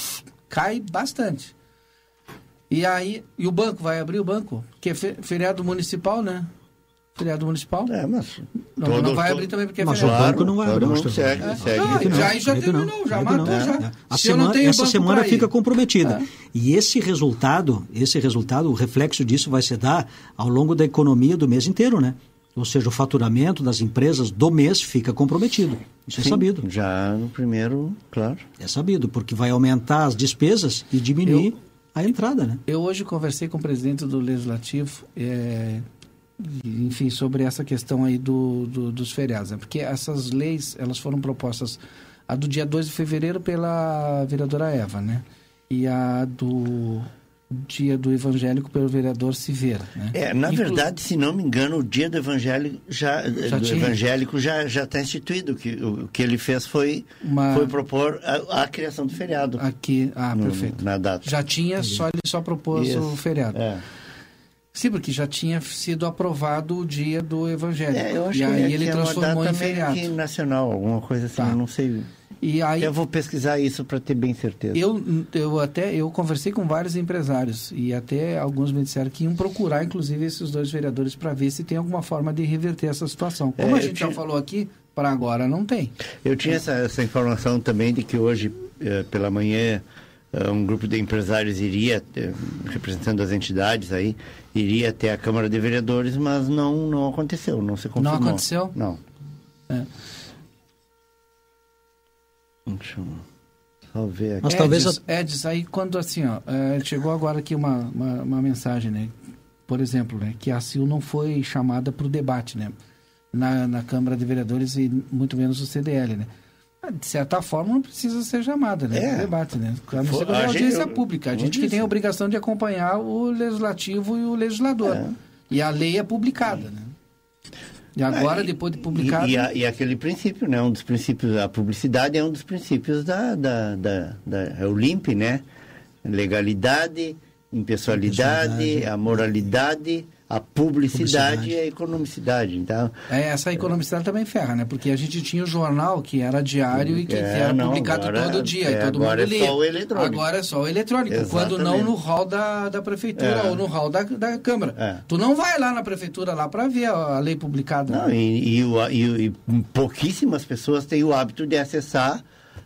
Speaker 1: cai bastante. E aí, e o banco, vai abrir o banco? Que é feriado municipal, né? Feriado municipal.
Speaker 3: É, mas.
Speaker 1: Não, todo, não vai abrir também porque é
Speaker 2: feriado. Mas o banco não vai abrir.
Speaker 3: Não segue, é. segue.
Speaker 1: Não, já, já terminou, já matou, já. É.
Speaker 2: A semana, essa semana fica comprometida. É. E esse resultado, esse resultado, o reflexo disso vai se dar ao longo da economia do mês inteiro, né? Ou seja, o faturamento das empresas do mês fica comprometido. Isso é
Speaker 3: Sim,
Speaker 2: é sabido.
Speaker 3: Já no primeiro, claro.
Speaker 2: É sabido, porque vai aumentar as despesas e diminuir eu, a entrada, né?
Speaker 1: Eu hoje conversei com o presidente do Legislativo, é, enfim, sobre essa questão aí do, do, dos feriados. Né? Porque essas leis, elas foram propostas, a do dia 2 de fevereiro pela vereadora Eva, né? E a do dia do evangélico pelo vereador Silveira. Né?
Speaker 3: É, na Inclu... verdade, se não me engano, o dia do evangélico já, já do tinha... evangélico já já está instituído. Que o que ele fez foi Uma... foi propor a, a, criação do feriado.
Speaker 1: Aqui, ah, no, perfeito.
Speaker 3: Na data.
Speaker 1: Já tinha, só ele só propôs Isso. o feriado.
Speaker 3: É.
Speaker 1: Sim, porque já tinha sido aprovado o dia do Evangelho.
Speaker 3: É, eu acho
Speaker 1: e
Speaker 3: que
Speaker 1: aí ele transformou em
Speaker 3: feriado. nacional, alguma coisa assim, tá. eu não sei.
Speaker 1: E aí,
Speaker 3: eu vou pesquisar isso para ter bem certeza.
Speaker 1: Eu, eu até eu conversei com vários empresários e até alguns me disseram que iam procurar, inclusive, esses dois vereadores para ver se tem alguma forma de reverter essa situação. Como é, a gente tinha... já falou aqui, para agora não tem.
Speaker 3: Eu tinha essa, essa informação também de que hoje, eh, pela manhã, um grupo de empresários iria, uh, representando as entidades aí, iria até a Câmara de Vereadores, mas não, não aconteceu, não se confirmou.
Speaker 1: Não aconteceu?
Speaker 3: Não.
Speaker 1: É.
Speaker 3: Deixa eu só ver aqui.
Speaker 1: Mas talvez... Edis, Edis, aí quando assim, ó, é, chegou agora aqui uma, uma, uma, mensagem, né? Por exemplo, né, que a CIL não foi chamada para o debate, né? Na, na Câmara de Vereadores e muito menos o CDL, né? De certa forma, não precisa ser chamada, né? É. Debate, né? A não ser a audiência gente, pública. A gente que tem a obrigação de acompanhar o legislativo e o legislador. É. E a lei é publicada, né? E agora, é, e, depois de publicado...
Speaker 3: E, e, a, e, aquele princípio, né? Um dos princípios... A publicidade é um dos princípios da... da, da, da é o LIMP, né? Legalidade, impessoalidade. a moralidade a publicidade, publicidade, e a economicidade. Então,
Speaker 1: é, essa economicidade também ferra, né? Porque a gente tinha o jornal que era diário e que, é, que era não, publicado agora, todo dia, é, e todo
Speaker 3: agora
Speaker 1: mundo
Speaker 3: lia. É só o eletrônico.
Speaker 1: Agora é só o eletrônico, Exatamente. quando não no hall da, da prefeitura é. ou no hall da, da Câmara. É. Tu não vai lá na prefeitura lá para ver a, a, lei publicada.
Speaker 3: Não, e, e, e, e, pouquíssimas pessoas têm o hábito de acessar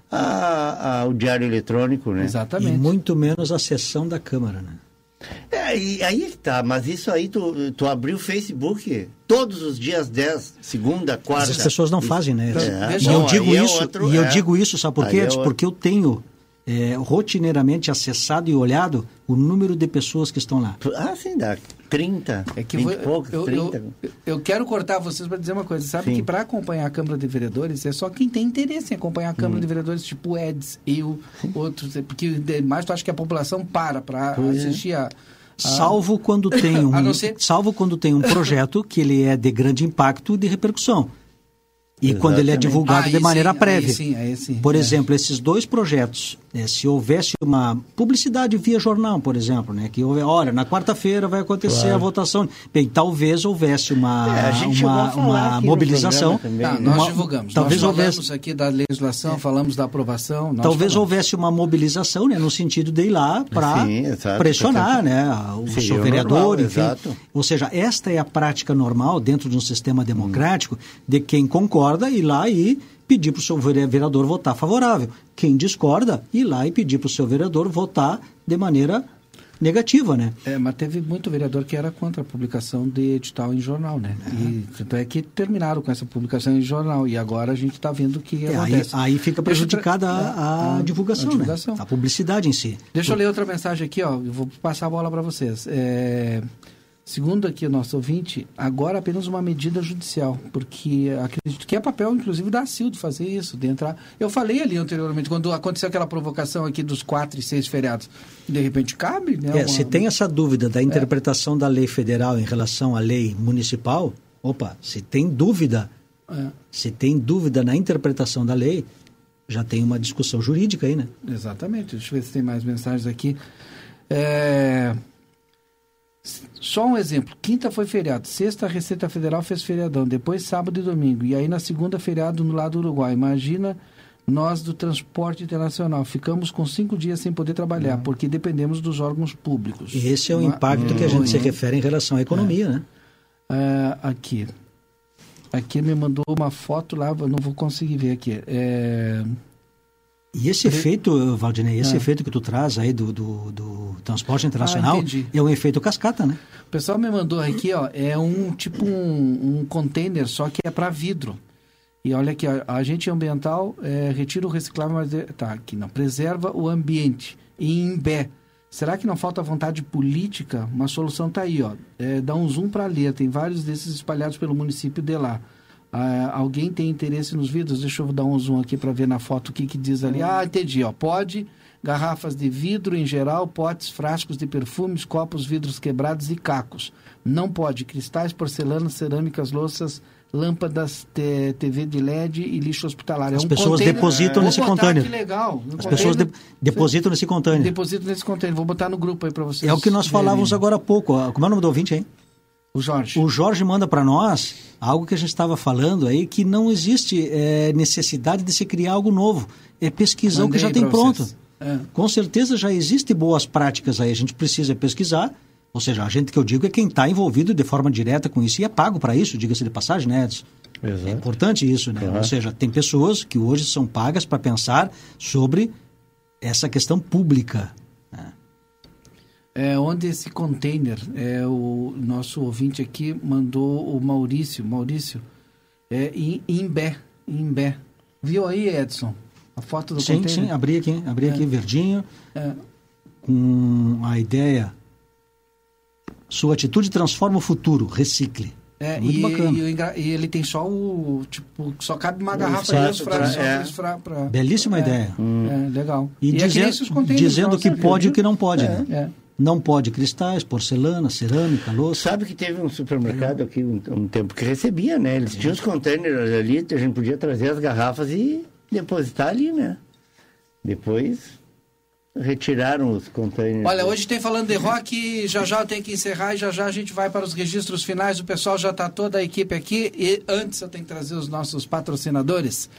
Speaker 3: a, a, o diário eletrônico, né?
Speaker 1: Exatamente.
Speaker 2: E muito menos a sessão da Câmara, né?
Speaker 3: É, e aí está, mas isso aí tu, tu abriu o Facebook todos os dias 10, segunda, quarta.
Speaker 2: As pessoas não fazem, né? É, e eu digo é isso, outro, e eu é. digo isso, sabe por quê? É Porque eu tenho é, rotineiramente acessado e olhado o número de pessoas que estão lá.
Speaker 3: Ah, sim, dá 30, é que 20 vou, poucos,
Speaker 1: eu,
Speaker 3: 30.
Speaker 1: Eu, eu, quero cortar vocês para dizer uma coisa. Sabe sim. que para acompanhar a Câmara de Vereadores é só quem tem interesse em acompanhar a Câmara hum. de Vereadores, tipo Eds, eu, outros. Porque mais tu acha que a população para para é. assistir a
Speaker 2: salvo quando tem um ser... salvo quando tem um projeto que ele é de grande impacto e de repercussão e Exatamente. quando ele é divulgado ah, de maneira
Speaker 1: sim,
Speaker 2: prévia.
Speaker 1: Aí sim, aí sim,
Speaker 2: por é. exemplo, esses dois projetos, né, se houvesse uma publicidade via jornal, por exemplo, né, que olha, na quarta-feira vai acontecer claro. a votação. Bem, talvez houvesse uma, é, uma, uma mobilização.
Speaker 1: Tá, nós uma, divulgamos. Talvez nós houvesse aqui da legislação, é. falamos da aprovação.
Speaker 2: talvez falamos. houvesse uma mobilização, né, no sentido de ir lá para pressionar, né, o sim, seu vereador, normal, enfim. Exato. Ou seja, esta é a prática normal dentro de um sistema democrático hum. de quem concorda discorda, ir lá e pedir para o seu vereador votar favorável. Quem discorda, ir lá e pedir para o seu vereador votar de maneira negativa, né?
Speaker 1: É, mas teve muito vereador que era contra a publicação de edital em jornal, né? É. E tanto é que terminaram com essa publicação em jornal e agora a gente está vendo que é,
Speaker 2: aí, aí, fica prejudicada a, a, a, divulgação, a, divulgação, né? A publicidade em si.
Speaker 1: Deixa eu ler outra mensagem aqui, ó. Eu vou passar a bola para vocês. É... Segundo aqui o nosso ouvinte, agora apenas uma medida judicial, porque acredito que é papel, inclusive, da CIL de fazer isso, de entrar. Eu falei ali anteriormente, quando aconteceu aquela provocação aqui dos quatro e seis feriados, de repente cabe, né?
Speaker 2: É, uma... Se tem essa dúvida da interpretação é. da lei federal em relação à lei municipal, opa, se tem dúvida, é. se tem dúvida na interpretação da lei, já tem uma discussão jurídica aí, né?
Speaker 1: Exatamente. Deixa eu ver se tem mais mensagens aqui. É... Só um exemplo. Quinta foi feriado. Sexta, a Receita Federal fez feriadão. Depois, sábado e domingo. E aí, na segunda, feriado no lado do Uruguai. Imagina nós do transporte internacional. Ficamos com cinco dias sem poder trabalhar, uhum. porque dependemos dos órgãos públicos.
Speaker 2: E esse é o impacto que a gente se refere em relação à economia,
Speaker 1: é.
Speaker 2: né?
Speaker 1: É, aqui. Aqui me mandou uma foto lá, não vou conseguir ver aqui. É...
Speaker 2: E esse efeito, Valdinei, esse é. efeito que tu traz aí do, do, do transporte internacional ah, é um efeito cascata, né?
Speaker 1: O pessoal me mandou aqui, ó, é um tipo um, um container, só que é para vidro. E olha aqui, a agente ambiental é, retira o reciclável, mas é, tá aqui não, preserva o ambiente. Em Bé, será que não falta vontade política? Uma solução tá aí, ó. É, dá um zoom para ler, tem vários desses espalhados pelo município de lá. Ah, alguém tem interesse nos vidros? Deixa eu dar um zoom aqui para ver na foto o que, que diz ali. Ah, entendi. Ó. Pode, garrafas de vidro em geral, potes, frascos de perfumes, copos, vidros quebrados e cacos. Não pode cristais, porcelanas, cerâmicas, louças, lâmpadas, TV de LED e lixo hospitalar.
Speaker 2: As é um pessoas container, depositam é, nesse container. Que
Speaker 1: legal.
Speaker 2: As pessoas de, depositam nesse container.
Speaker 1: Depositam nesse container. Vou botar no grupo aí para vocês.
Speaker 2: É o que nós falávamos agora há pouco. Como é o nome do ouvinte aí?
Speaker 1: O Jorge.
Speaker 2: O Jorge manda para nós algo que a gente estava falando aí, que não existe é, necessidade de se criar algo novo. É pesquisar Mandei o que já tem pronto. É. Com certeza já existem boas práticas aí. A gente precisa pesquisar. Ou seja, a gente que eu digo é quem está envolvido de forma direta com isso e é pago para isso, diga-se de passagem, né, Edson? Exato. É importante isso, né? Uhum. Ou seja, tem pessoas que hoje são pagas para pensar sobre essa questão pública.
Speaker 1: É, onde esse container, é, o nosso ouvinte aqui mandou o Maurício, Maurício, é, em Imbé, Imbé. Viu aí, Edson? A foto do
Speaker 2: sim,
Speaker 1: container?
Speaker 2: Sim, sim, abri aqui, abri é. aqui verdinho, é. com a ideia, sua atitude transforma o futuro, recicle.
Speaker 1: É, Muito e, bacana. E, e, ele tem só o. Tipo, só cabe uma garrafa pra, é.
Speaker 2: pra, pra, Belíssima é, ideia.
Speaker 1: Hum. É, legal.
Speaker 2: E, e dizendo, dizendo o que pode e o que não pode. É, né? Não pode cristais, porcelana, cerâmica, louça.
Speaker 3: Sabe que teve um supermercado aqui um, um tempo que recebia, né? Eles tinham os containers ali, a gente podia trazer as garrafas e depositar ali, né? Depois retiraram os containers.
Speaker 1: Olha, hoje tem falando de rock, já já tem que encerrar e já já a gente vai para os registros finais. O pessoal já está toda a equipe aqui e antes eu tenho que trazer os nossos patrocinadores.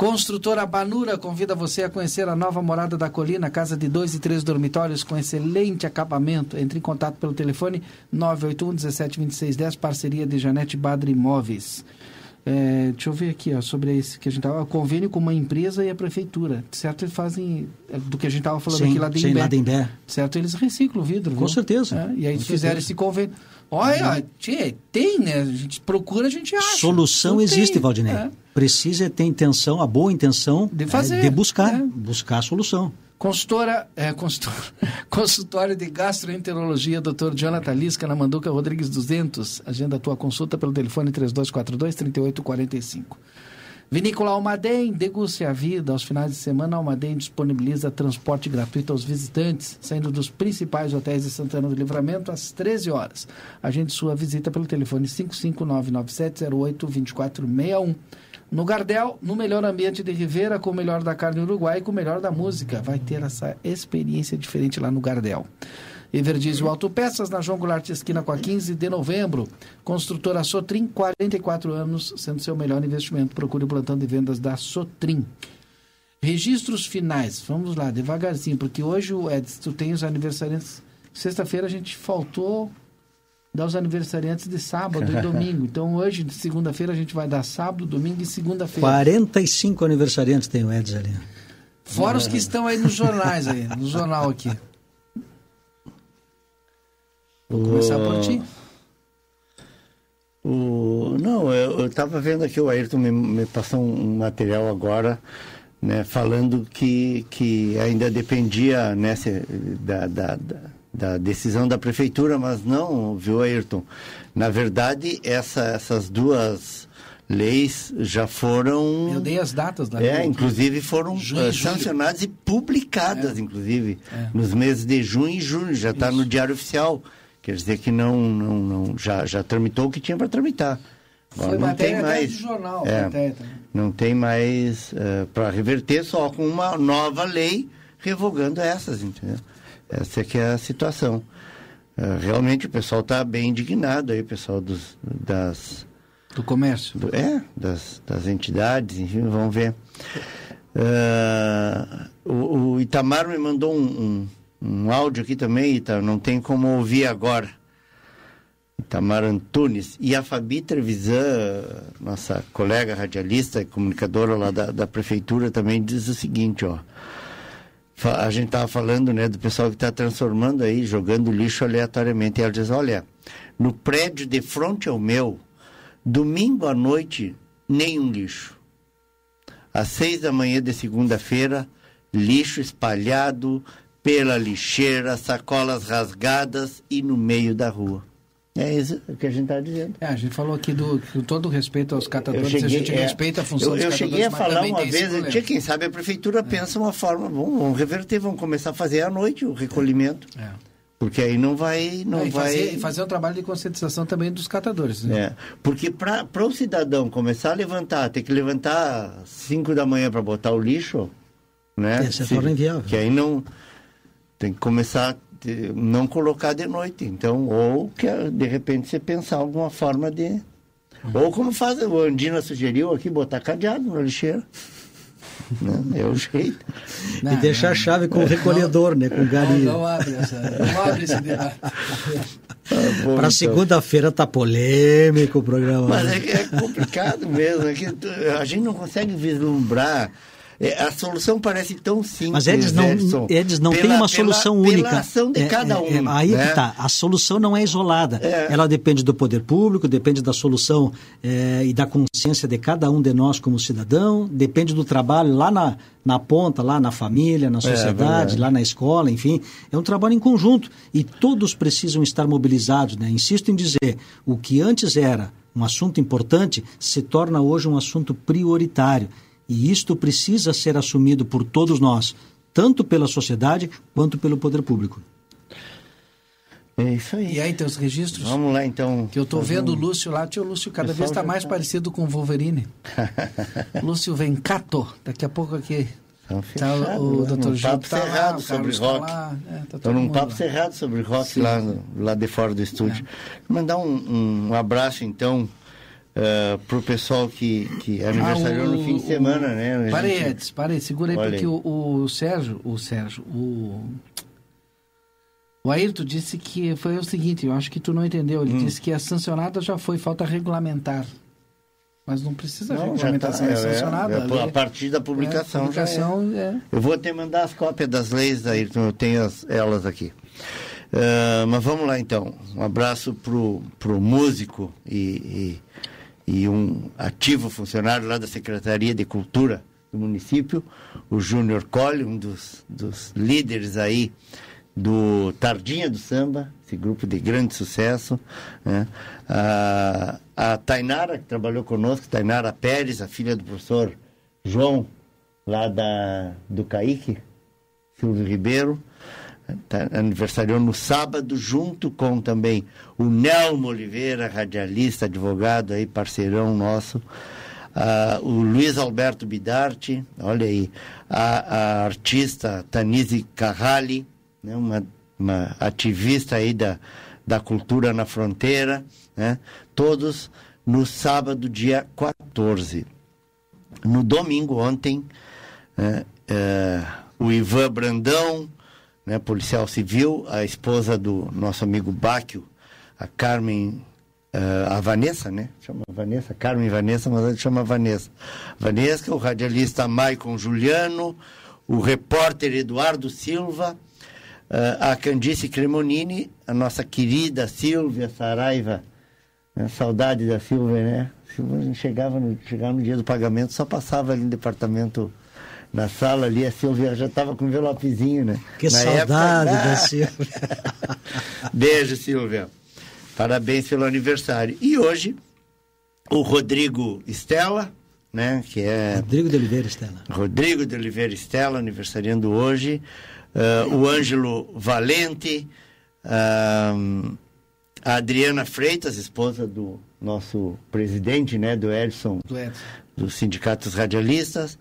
Speaker 1: Construtora Banura convida você a conhecer a nova morada da colina, casa de dois e três dormitórios com excelente acabamento. Entre em contato pelo telefone 981 17 26 10, parceria de Janete Badre Imóveis. É, deixa eu ver aqui, ó, sobre esse que a gente estava. Convênio com uma empresa e a prefeitura. Certo? Eles fazem. É, do que a gente estava falando sim, aqui lá de Imbé.
Speaker 2: Imbé.
Speaker 1: Certo? Eles reciclam o vidro.
Speaker 2: Com viu? certeza.
Speaker 1: É, e aí eles fizeram esse convênio. Olha, uhum. tchê, tem, né? A gente procura, a gente acha.
Speaker 2: Solução Não existe, tem. Valdinei. É. Precisa ter intenção, a boa intenção
Speaker 1: de fazer,
Speaker 2: é, de buscar, é. buscar a solução.
Speaker 1: Consultora, é, consultor, consultório de gastroenterologia, Dr. Jonathan Lisca, na Manduca Rodrigues 200. Agenda tua consulta pelo telefone 3242-3845. Vinícola Almaden, deguste a vida. Aos finais de semana, Almaden disponibiliza transporte gratuito aos visitantes, saindo dos principais hotéis de Santana do Livramento às 13 horas. Agende sua visita pelo telefone 55997082461. No Gardel, no melhor ambiente de Rivera, com o melhor da carne uruguai e com o melhor da música. Vai ter essa experiência diferente lá no Gardel. Everdiesel Autopeças, na João Goulart, esquina com a 15 de novembro. Construtora Sotrim, 44 anos, sendo seu melhor investimento. Procure o plantão de vendas da Sotrim. Registros finais, vamos lá, devagarzinho, porque hoje, Edson, tu tem os aniversariantes. Sexta-feira a gente faltou dar os aniversariantes de sábado e domingo. Então hoje, segunda-feira, a gente vai dar sábado, domingo e segunda-feira.
Speaker 2: 45 aniversariantes tem o Edson ali.
Speaker 1: Fora os que estão aí nos jornais, aí, no jornal aqui. Vou começar por ti.
Speaker 3: O, não, eu estava vendo aqui, o Ayrton me, me passou um material agora, né, falando que, que ainda dependia né, da, da, da, da decisão da prefeitura, mas não, viu, Ayrton? Na verdade, essa, essas duas leis já foram.
Speaker 1: Eu dei as datas da
Speaker 3: É,
Speaker 1: lei.
Speaker 3: inclusive foram
Speaker 1: Junho,
Speaker 3: eh,
Speaker 1: julho.
Speaker 3: sancionadas e publicadas,
Speaker 1: É.
Speaker 3: inclusive,
Speaker 1: É.
Speaker 3: nos meses de junho e julho. Já está no Diário Oficial. Quer dizer que não, não, não já, já tramitou o que tinha para tramitar.
Speaker 1: Foi
Speaker 3: não
Speaker 1: matéria
Speaker 3: tem mais.
Speaker 1: jornal.
Speaker 3: É.
Speaker 1: matéria.
Speaker 3: Não tem mais para reverter, só com uma nova lei revogando essas, entendeu? Essa é que é a situação. Eh, realmente o pessoal está bem indignado aí, o pessoal dos, das...
Speaker 1: Do comércio.
Speaker 3: do- é, das, das entidades, enfim, vamos ver. Eh, o, o Itamar me mandou um, um, um áudio aqui também, Ita, não tem como ouvir agora. Itamar Antunes. E a Fabi Trevisan, nossa colega radialista e comunicadora lá da, da prefeitura, também diz o seguinte, ó. A gente estava falando, né, do pessoal que está transformando aí, jogando lixo aleatoriamente. E ela diz, olha, no prédio de frente ao meu, domingo à noite, nenhum lixo. Às seis da manhã de segunda-feira, lixo espalhado pela lixeira, sacolas rasgadas e no meio da rua. É isso que a gente está dizendo.
Speaker 1: É, a gente falou aqui do com todo o respeito aos catadores, a gente
Speaker 3: é,
Speaker 1: respeita a função
Speaker 3: eu,
Speaker 1: dos
Speaker 3: eu
Speaker 1: catadores,
Speaker 3: cheguei a falar uma vez, tinha, quem sabe a prefeitura pensa uma forma, vamos, vamos reverter, vamos começar a fazer à noite o recolhimento.
Speaker 1: É.
Speaker 3: Porque aí não vai. Não
Speaker 1: Não, e,
Speaker 3: vai
Speaker 1: fazer, fazer um trabalho de conscientização também dos catadores. Né?
Speaker 3: É, porque para o cidadão começar a levantar, ter que levantar às 5 da manhã para botar o lixo, né?
Speaker 2: É, se torna inviável.
Speaker 3: Que aí não. Tem que começar te- não colocar de noite. Então, ou que de repente você pensar alguma forma de. Ou como faz, o Andina sugeriu aqui, botar cadeado na lixeira. Né? É o jeito.
Speaker 2: e deixar a chave com o recolhedor, né? Com o
Speaker 1: Não,
Speaker 2: galinho.
Speaker 1: não abre essa, não abre esse debate.
Speaker 3: bom,
Speaker 2: Para
Speaker 3: então.
Speaker 2: segunda-feira tá polêmico o programa.
Speaker 3: Mas é, que é complicado mesmo, é que tu- a gente não consegue vislumbrar. É, a solução parece tão simples.
Speaker 2: Mas eles não,
Speaker 3: Edson,
Speaker 2: eles não
Speaker 3: pela-
Speaker 2: têm uma
Speaker 3: pela-
Speaker 2: solução
Speaker 3: pela
Speaker 2: única.
Speaker 3: ação de
Speaker 2: É,
Speaker 3: cada
Speaker 2: é,
Speaker 3: um.
Speaker 2: é, aí é
Speaker 3: né?
Speaker 2: que tá. A solução não é isolada. Ela depende do poder público, depende da solução é, e da consciência de cada um de nós como cidadão, depende do trabalho lá na, na ponta, lá na família, na sociedade,
Speaker 3: verdade.
Speaker 2: lá na escola, enfim. É um trabalho em conjunto e todos precisam estar mobilizados. Né? Insisto em dizer, o que antes era um assunto importante se torna hoje um assunto prioritário. E isto precisa ser assumido por todos nós, tanto pela sociedade quanto pelo poder público.
Speaker 3: É isso aí.
Speaker 1: E aí tem os registros?
Speaker 3: Vamos lá então.
Speaker 1: Que eu tô
Speaker 3: Fazer
Speaker 1: vendo o
Speaker 3: um-
Speaker 1: Lúcio lá, tio Lúcio cada vez está mais
Speaker 3: tá-
Speaker 1: parecido com o Wolverine. Lúcio Vencato, daqui a pouco aqui.
Speaker 3: Estão
Speaker 1: Tá,
Speaker 3: fechados,
Speaker 1: o
Speaker 3: né?
Speaker 1: Dr.
Speaker 3: Num
Speaker 1: Gil
Speaker 3: papo
Speaker 1: tá lá,
Speaker 3: cerrado
Speaker 1: o
Speaker 3: sobre
Speaker 1: Carlos tá
Speaker 3: rock.
Speaker 1: lá, é, tá
Speaker 3: Estou
Speaker 1: todo
Speaker 3: num papo
Speaker 1: lá.
Speaker 3: cerrado sobre rock
Speaker 1: Sim.
Speaker 3: lá, lá de fora do estúdio. Mandar um, um abraço então para o pessoal que, que aniversariou
Speaker 1: Ah, o-
Speaker 3: no fim de semana,
Speaker 1: o-
Speaker 3: né?
Speaker 1: Parei,
Speaker 3: gente-
Speaker 1: Edson, parei, segura aí,
Speaker 3: Olha
Speaker 1: porque
Speaker 3: aí.
Speaker 1: o, o Sérgio, o Sérgio, o. O Ayrton disse que foi o seguinte, eu acho que tu não entendeu.
Speaker 3: Hum.
Speaker 1: Ele disse que a sancionada já foi falta regulamentar. Mas não precisa
Speaker 3: Não,
Speaker 1: regulamentação,
Speaker 3: tá,
Speaker 1: é,
Speaker 3: é,
Speaker 1: sancionada.
Speaker 3: é,
Speaker 1: ali.
Speaker 3: a partir da publicação,
Speaker 1: É, publicação é.
Speaker 3: Eu vou te mandar as cópias das leis, Ayrton, eu tenho as- elas aqui. Ah, mas vamos lá então. Um abraço pro, pro músico e, e, e um ativo funcionário lá da Secretaria de Cultura do município, o Júnior Colli, um dos, dos líderes aí do Tardinha do Samba, esse grupo de grande sucesso. né? A, a Tainara, que trabalhou conosco, Tainara Pérez, a filha do professor João, lá da, do Caíque, Silvio Ribeiro, tá, aniversariou no sábado, junto com também o Nelmo Oliveira, radialista, advogado aí, parceirão nosso, ah, o Luiz Alberto Bidarte, olha aí, a, a artista Tanise Carrali, né, uma, uma ativista aí da, da cultura na fronteira, né, todos no sábado, dia 14. No domingo, ontem, né, eh, o Ivan Brandão, né, policial civil, a esposa do nosso amigo Báquio, a Carmen, eh, a Vanessa, né? Chama Vanessa, Carmen Vanessa, mas ele chama Vanessa. Vanessa, o radialista Maicon Juliano, o repórter Eduardo Silva, eh, a Candice Cremonini, a nossa querida Silvia Saraiva, né? saudade da Silvia, né? Silvia chegava no, chegava no dia do pagamento, só passava ali no departamento na sala ali, a Silvia já estava com um envelopezinho, né?
Speaker 2: Que
Speaker 3: na
Speaker 2: saudade
Speaker 3: época,
Speaker 2: da
Speaker 3: ah,
Speaker 2: Silvia.
Speaker 3: Beijo, Silvia. Parabéns pelo aniversário. E hoje, o Rodrigo Estela, né? Que é.
Speaker 2: Rodrigo de Oliveira Estela.
Speaker 3: Rodrigo de Oliveira Estela, aniversariando hoje. Uh, o Ângelo Valente. Uh, a Adriana Freitas, esposa do nosso presidente, né? Do Edson.
Speaker 1: Do Edson.
Speaker 3: Dos sindicatos radialistas.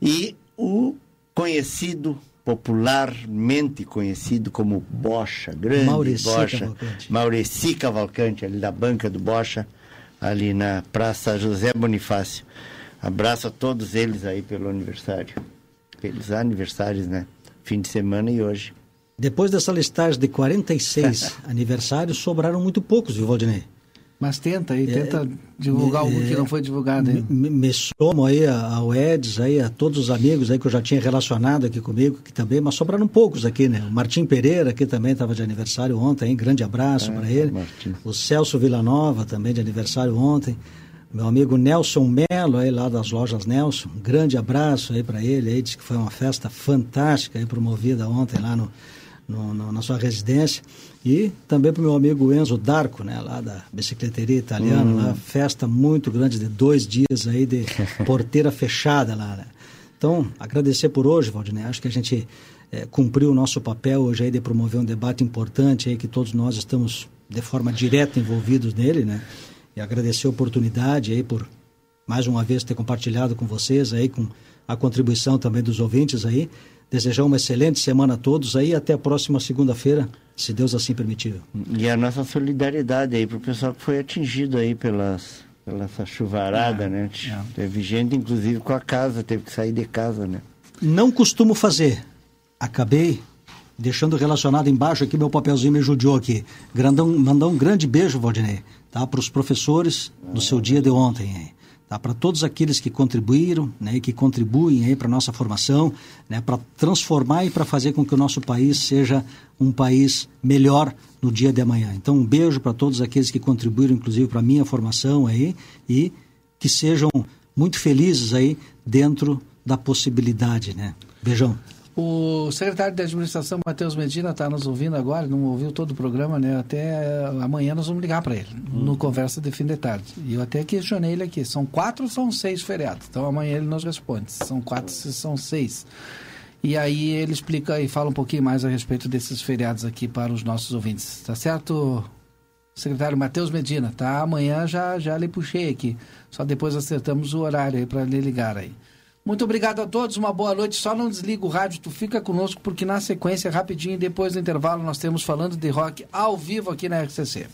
Speaker 3: E o conhecido popularmente conhecido como Bocha, grande
Speaker 2: Maurici
Speaker 3: Bocha,
Speaker 2: Cavalcante.
Speaker 3: Maurici Cavalcante, ali da banca do Bocha, ali na Praça José Bonifácio. Abraço a todos eles aí pelo aniversário. Pelos aniversários, né? Fim de semana e hoje.
Speaker 2: Depois dessa listagem de 46 aniversários, sobraram muito poucos, viu, Valdinei?
Speaker 1: Mas tenta aí, tenta divulgar algo que não foi divulgado ainda.
Speaker 2: Me, me somo aí ao Eds, aí, a todos os amigos aí que eu já tinha relacionado aqui comigo, que também, mas sobraram poucos aqui, né? O Martim Pereira, que também estava de aniversário ontem, hein? grande abraço
Speaker 3: É,
Speaker 2: para ele.
Speaker 3: Martim.
Speaker 2: O Celso Villanova, também de aniversário ontem. Meu amigo Nelson Melo, aí lá das lojas Nelson, um grande abraço aí para ele, aí disse que foi uma festa fantástica aí promovida ontem lá no, no- no- na sua residência. E também para o meu amigo Enzo Darco, né, lá da bicicleteria italiana,
Speaker 3: Hum.
Speaker 2: lá, festa muito grande de dois dias aí de porteira fechada lá, né? Então, agradecer por hoje, Valdinei. Acho que a gente eh, cumpriu o nosso papel hoje aí de promover um debate importante aí que todos nós estamos de forma direta envolvidos nele, né? E agradecer a oportunidade aí por mais uma vez ter compartilhado com vocês aí com a contribuição também dos ouvintes aí. Desejar uma excelente semana a todos aí até a próxima segunda-feira, se Deus assim permitir.
Speaker 3: E a nossa solidariedade aí pro pessoal que foi atingido aí pelas, pela essa chuvarada,
Speaker 2: É,
Speaker 3: né? Teve gente, inclusive, com a casa, teve que sair de casa, né?
Speaker 2: Não costumo fazer. Acabei deixando relacionado embaixo aqui, meu papelzinho me judiou aqui. Grandão, mandar um grande beijo, Valdinei, tá? para os professores do seu dia de ontem. hein? Tá? Para todos aqueles que contribuíram né? e que contribuem para a nossa formação, né? para transformar e para fazer com que o nosso país seja um país melhor no dia de amanhã. Então, um beijo para todos aqueles que contribuíram, inclusive, para a minha formação aí e que sejam muito felizes aí dentro da possibilidade, né? Beijão.
Speaker 1: O secretário de administração, Matheus Medina, está nos ouvindo agora, não ouviu todo o programa, né? Até eh, amanhã nós vamos ligar para ele, no Conversa de Fim de Tarde. E eu até questionei ele aqui, são quatro ou são seis feriados? Então amanhã ele nos responde, são quatro se são seis. E aí ele explica e fala um pouquinho mais a respeito desses feriados aqui para os nossos ouvintes. Tá certo, secretário Matheus Medina? Tá, amanhã já, já lhe puxei aqui. Só depois acertamos o horário aí para lhe ligar aí. Muito obrigado a todos, uma boa noite. Só não desliga o rádio, tu fica conosco, porque na sequência, rapidinho, depois do intervalo, nós temos falando de rock ao vivo aqui na RCC.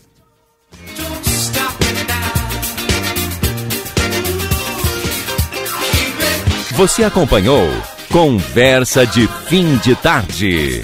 Speaker 14: Você acompanhou Conversa de Fim de Tarde.